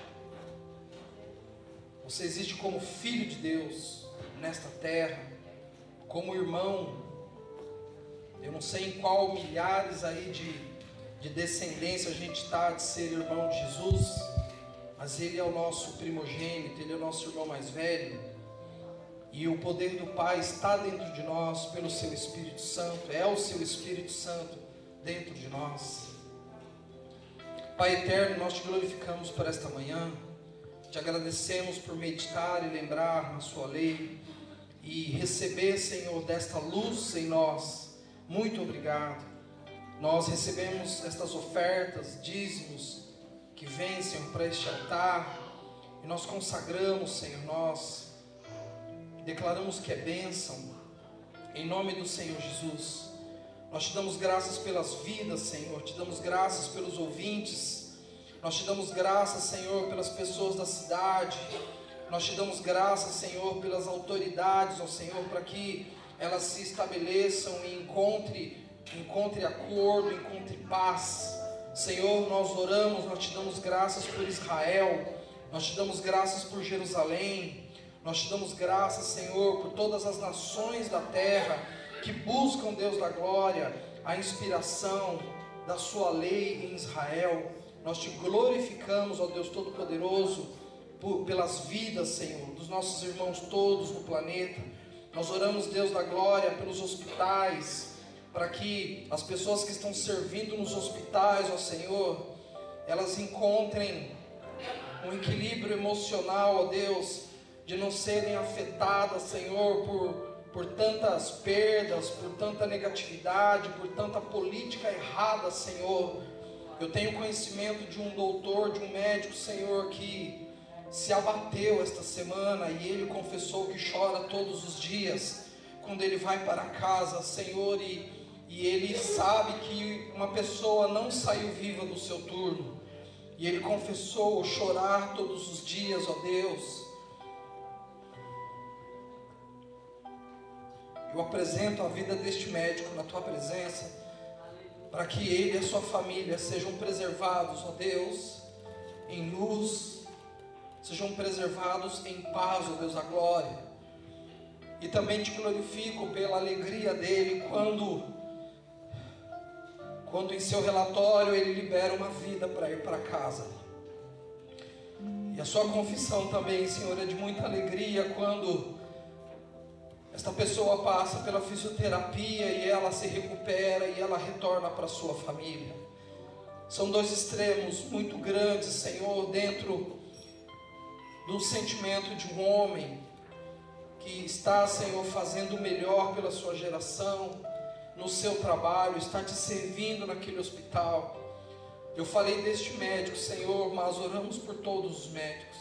Você existe como filho de Deus nesta terra, como irmão. Eu não sei em qual milhares aí de, de descendência a gente está de ser irmão de Jesus mas Ele é o nosso primogênito, Ele é o nosso irmão mais velho, e o poder do Pai está dentro de nós pelo Seu Espírito Santo, é o Seu Espírito Santo dentro de nós. Pai eterno, nós te glorificamos por esta manhã, te agradecemos por meditar e lembrar na Sua lei, e receber, Senhor, desta luz em nós. Muito obrigado. Nós recebemos estas ofertas, dízimos, que vem, Senhor, para este altar. E nós consagramos, Senhor, nós declaramos que é bênção, em nome do Senhor Jesus. Nós te damos graças pelas vidas, Senhor, te damos graças pelos ouvintes, nós te damos graças, Senhor, pelas pessoas da cidade, nós te damos graças, Senhor, pelas autoridades, ó Senhor, para que elas se estabeleçam e encontre, encontre acordo, encontre paz. Senhor, nós oramos, nós te damos graças por Israel, nós te damos graças por Jerusalém, nós te damos graças, Senhor, por todas as nações da terra que buscam, Deus da glória, a inspiração da Sua lei em Israel. Nós te glorificamos, ó Deus Todo-Poderoso, pelas vidas, Senhor, dos nossos irmãos todos no planeta. Nós oramos, Deus da glória, pelos hospitais, para que as pessoas que estão servindo nos hospitais, ó Senhor, elas encontrem um equilíbrio emocional, ó Deus, de não serem afetadas, Senhor, por, por tantas perdas, por tanta negatividade, por tanta política errada, Senhor. Eu tenho conhecimento de um doutor, de um médico, Senhor, que se abateu esta semana e ele confessou que chora todos os dias quando ele vai para casa, Senhor, e, e ele sabe que uma pessoa não saiu viva do seu turno. E ele confessou chorar todos os dias, ó Deus. Eu apresento a vida deste médico na tua presença, para que ele e a sua família sejam preservados, ó Deus, em luz, sejam preservados em paz, ó Deus, a glória. E também te glorifico pela alegria dele quando, quando em seu relatório ele libera uma vida para ir para casa. E a sua confissão também, Senhor, é de muita alegria quando esta pessoa passa pela fisioterapia e ela se recupera e ela retorna para sua família. São dois extremos muito grandes, Senhor, dentro do sentimento de um homem que está, Senhor, fazendo o melhor pela sua geração, no seu trabalho, está te servindo naquele hospital. Eu falei deste médico, Senhor, mas oramos por todos os médicos,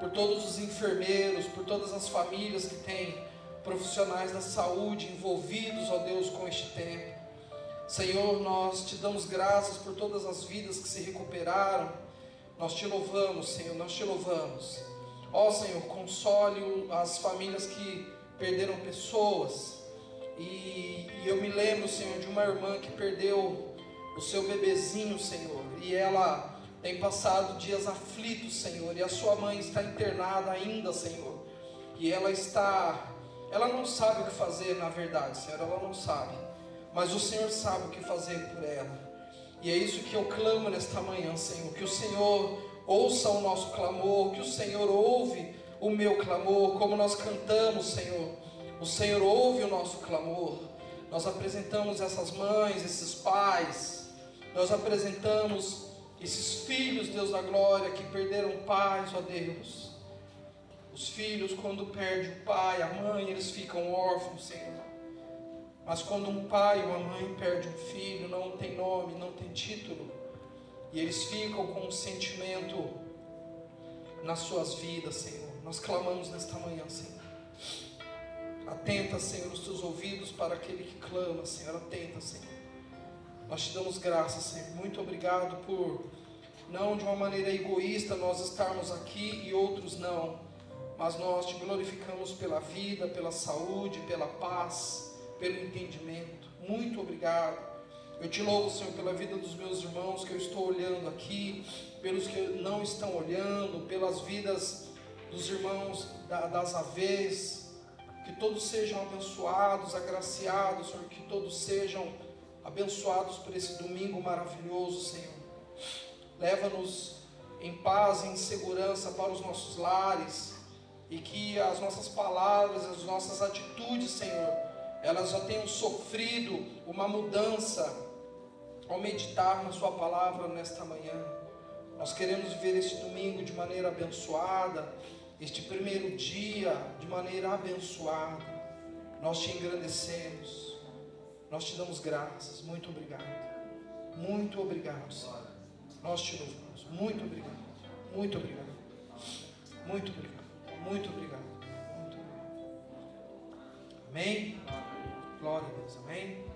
por todos os enfermeiros, por todas as famílias que têm profissionais da saúde envolvidos, ó Deus, com este tempo. Senhor, nós te damos graças por todas as vidas que se recuperaram. Nós te louvamos, Senhor, nós te louvamos. Ó Senhor, console as famílias que perderam pessoas. E, e eu me lembro, Senhor, de uma irmã que perdeu o seu bebezinho, Senhor, e ela tem passado dias aflitos, Senhor, e a sua mãe está internada ainda, Senhor, e ela está ela não sabe o que fazer, na verdade, Senhor, ela não sabe. Mas o Senhor sabe o que fazer por ela. E é isso que eu clamo nesta manhã, Senhor. Que o Senhor ouça o nosso clamor, que o Senhor ouve o meu clamor, como nós cantamos, Senhor. O Senhor ouve o nosso clamor. Nós apresentamos essas mães, esses pais, nós apresentamos esses filhos, Deus da glória, que perderam pais, ó Deus. Os filhos, quando perdem o pai, a mãe, eles ficam órfãos, Senhor. Mas quando um pai ou uma mãe perde um filho, não tem nome, não tem título, e eles ficam com um sentimento nas suas vidas, Senhor. Nós clamamos nesta manhã, Senhor. Atenta, Senhor, os teus ouvidos para aquele que clama, Senhor. Atenta, Senhor. Nós te damos graças, Senhor. Muito obrigado por, não de uma maneira egoísta, nós estarmos aqui e outros não mas nós te glorificamos pela vida, pela saúde, pela paz, pelo entendimento. Muito obrigado. Eu te louvo, Senhor, pela vida dos meus irmãos que eu estou olhando aqui, pelos que não estão olhando, pelas vidas dos irmãos das AVs, que todos sejam abençoados, agraciados, Senhor, que todos sejam abençoados por esse domingo maravilhoso, Senhor. Leva-nos em paz e em segurança para os nossos lares e que as nossas palavras, as nossas atitudes, Senhor, elas já tenham sofrido uma mudança ao meditar na Sua palavra nesta manhã. Nós queremos viver este domingo de maneira abençoada, este primeiro dia de maneira abençoada. Nós te engrandecemos, nós te damos graças. Muito obrigado, muito obrigado, Senhor. Nós te louvamos. Muito obrigado, muito obrigado, muito obrigado. Muito obrigado. Muito obrigado. Amém? Glória a Deus. Amém?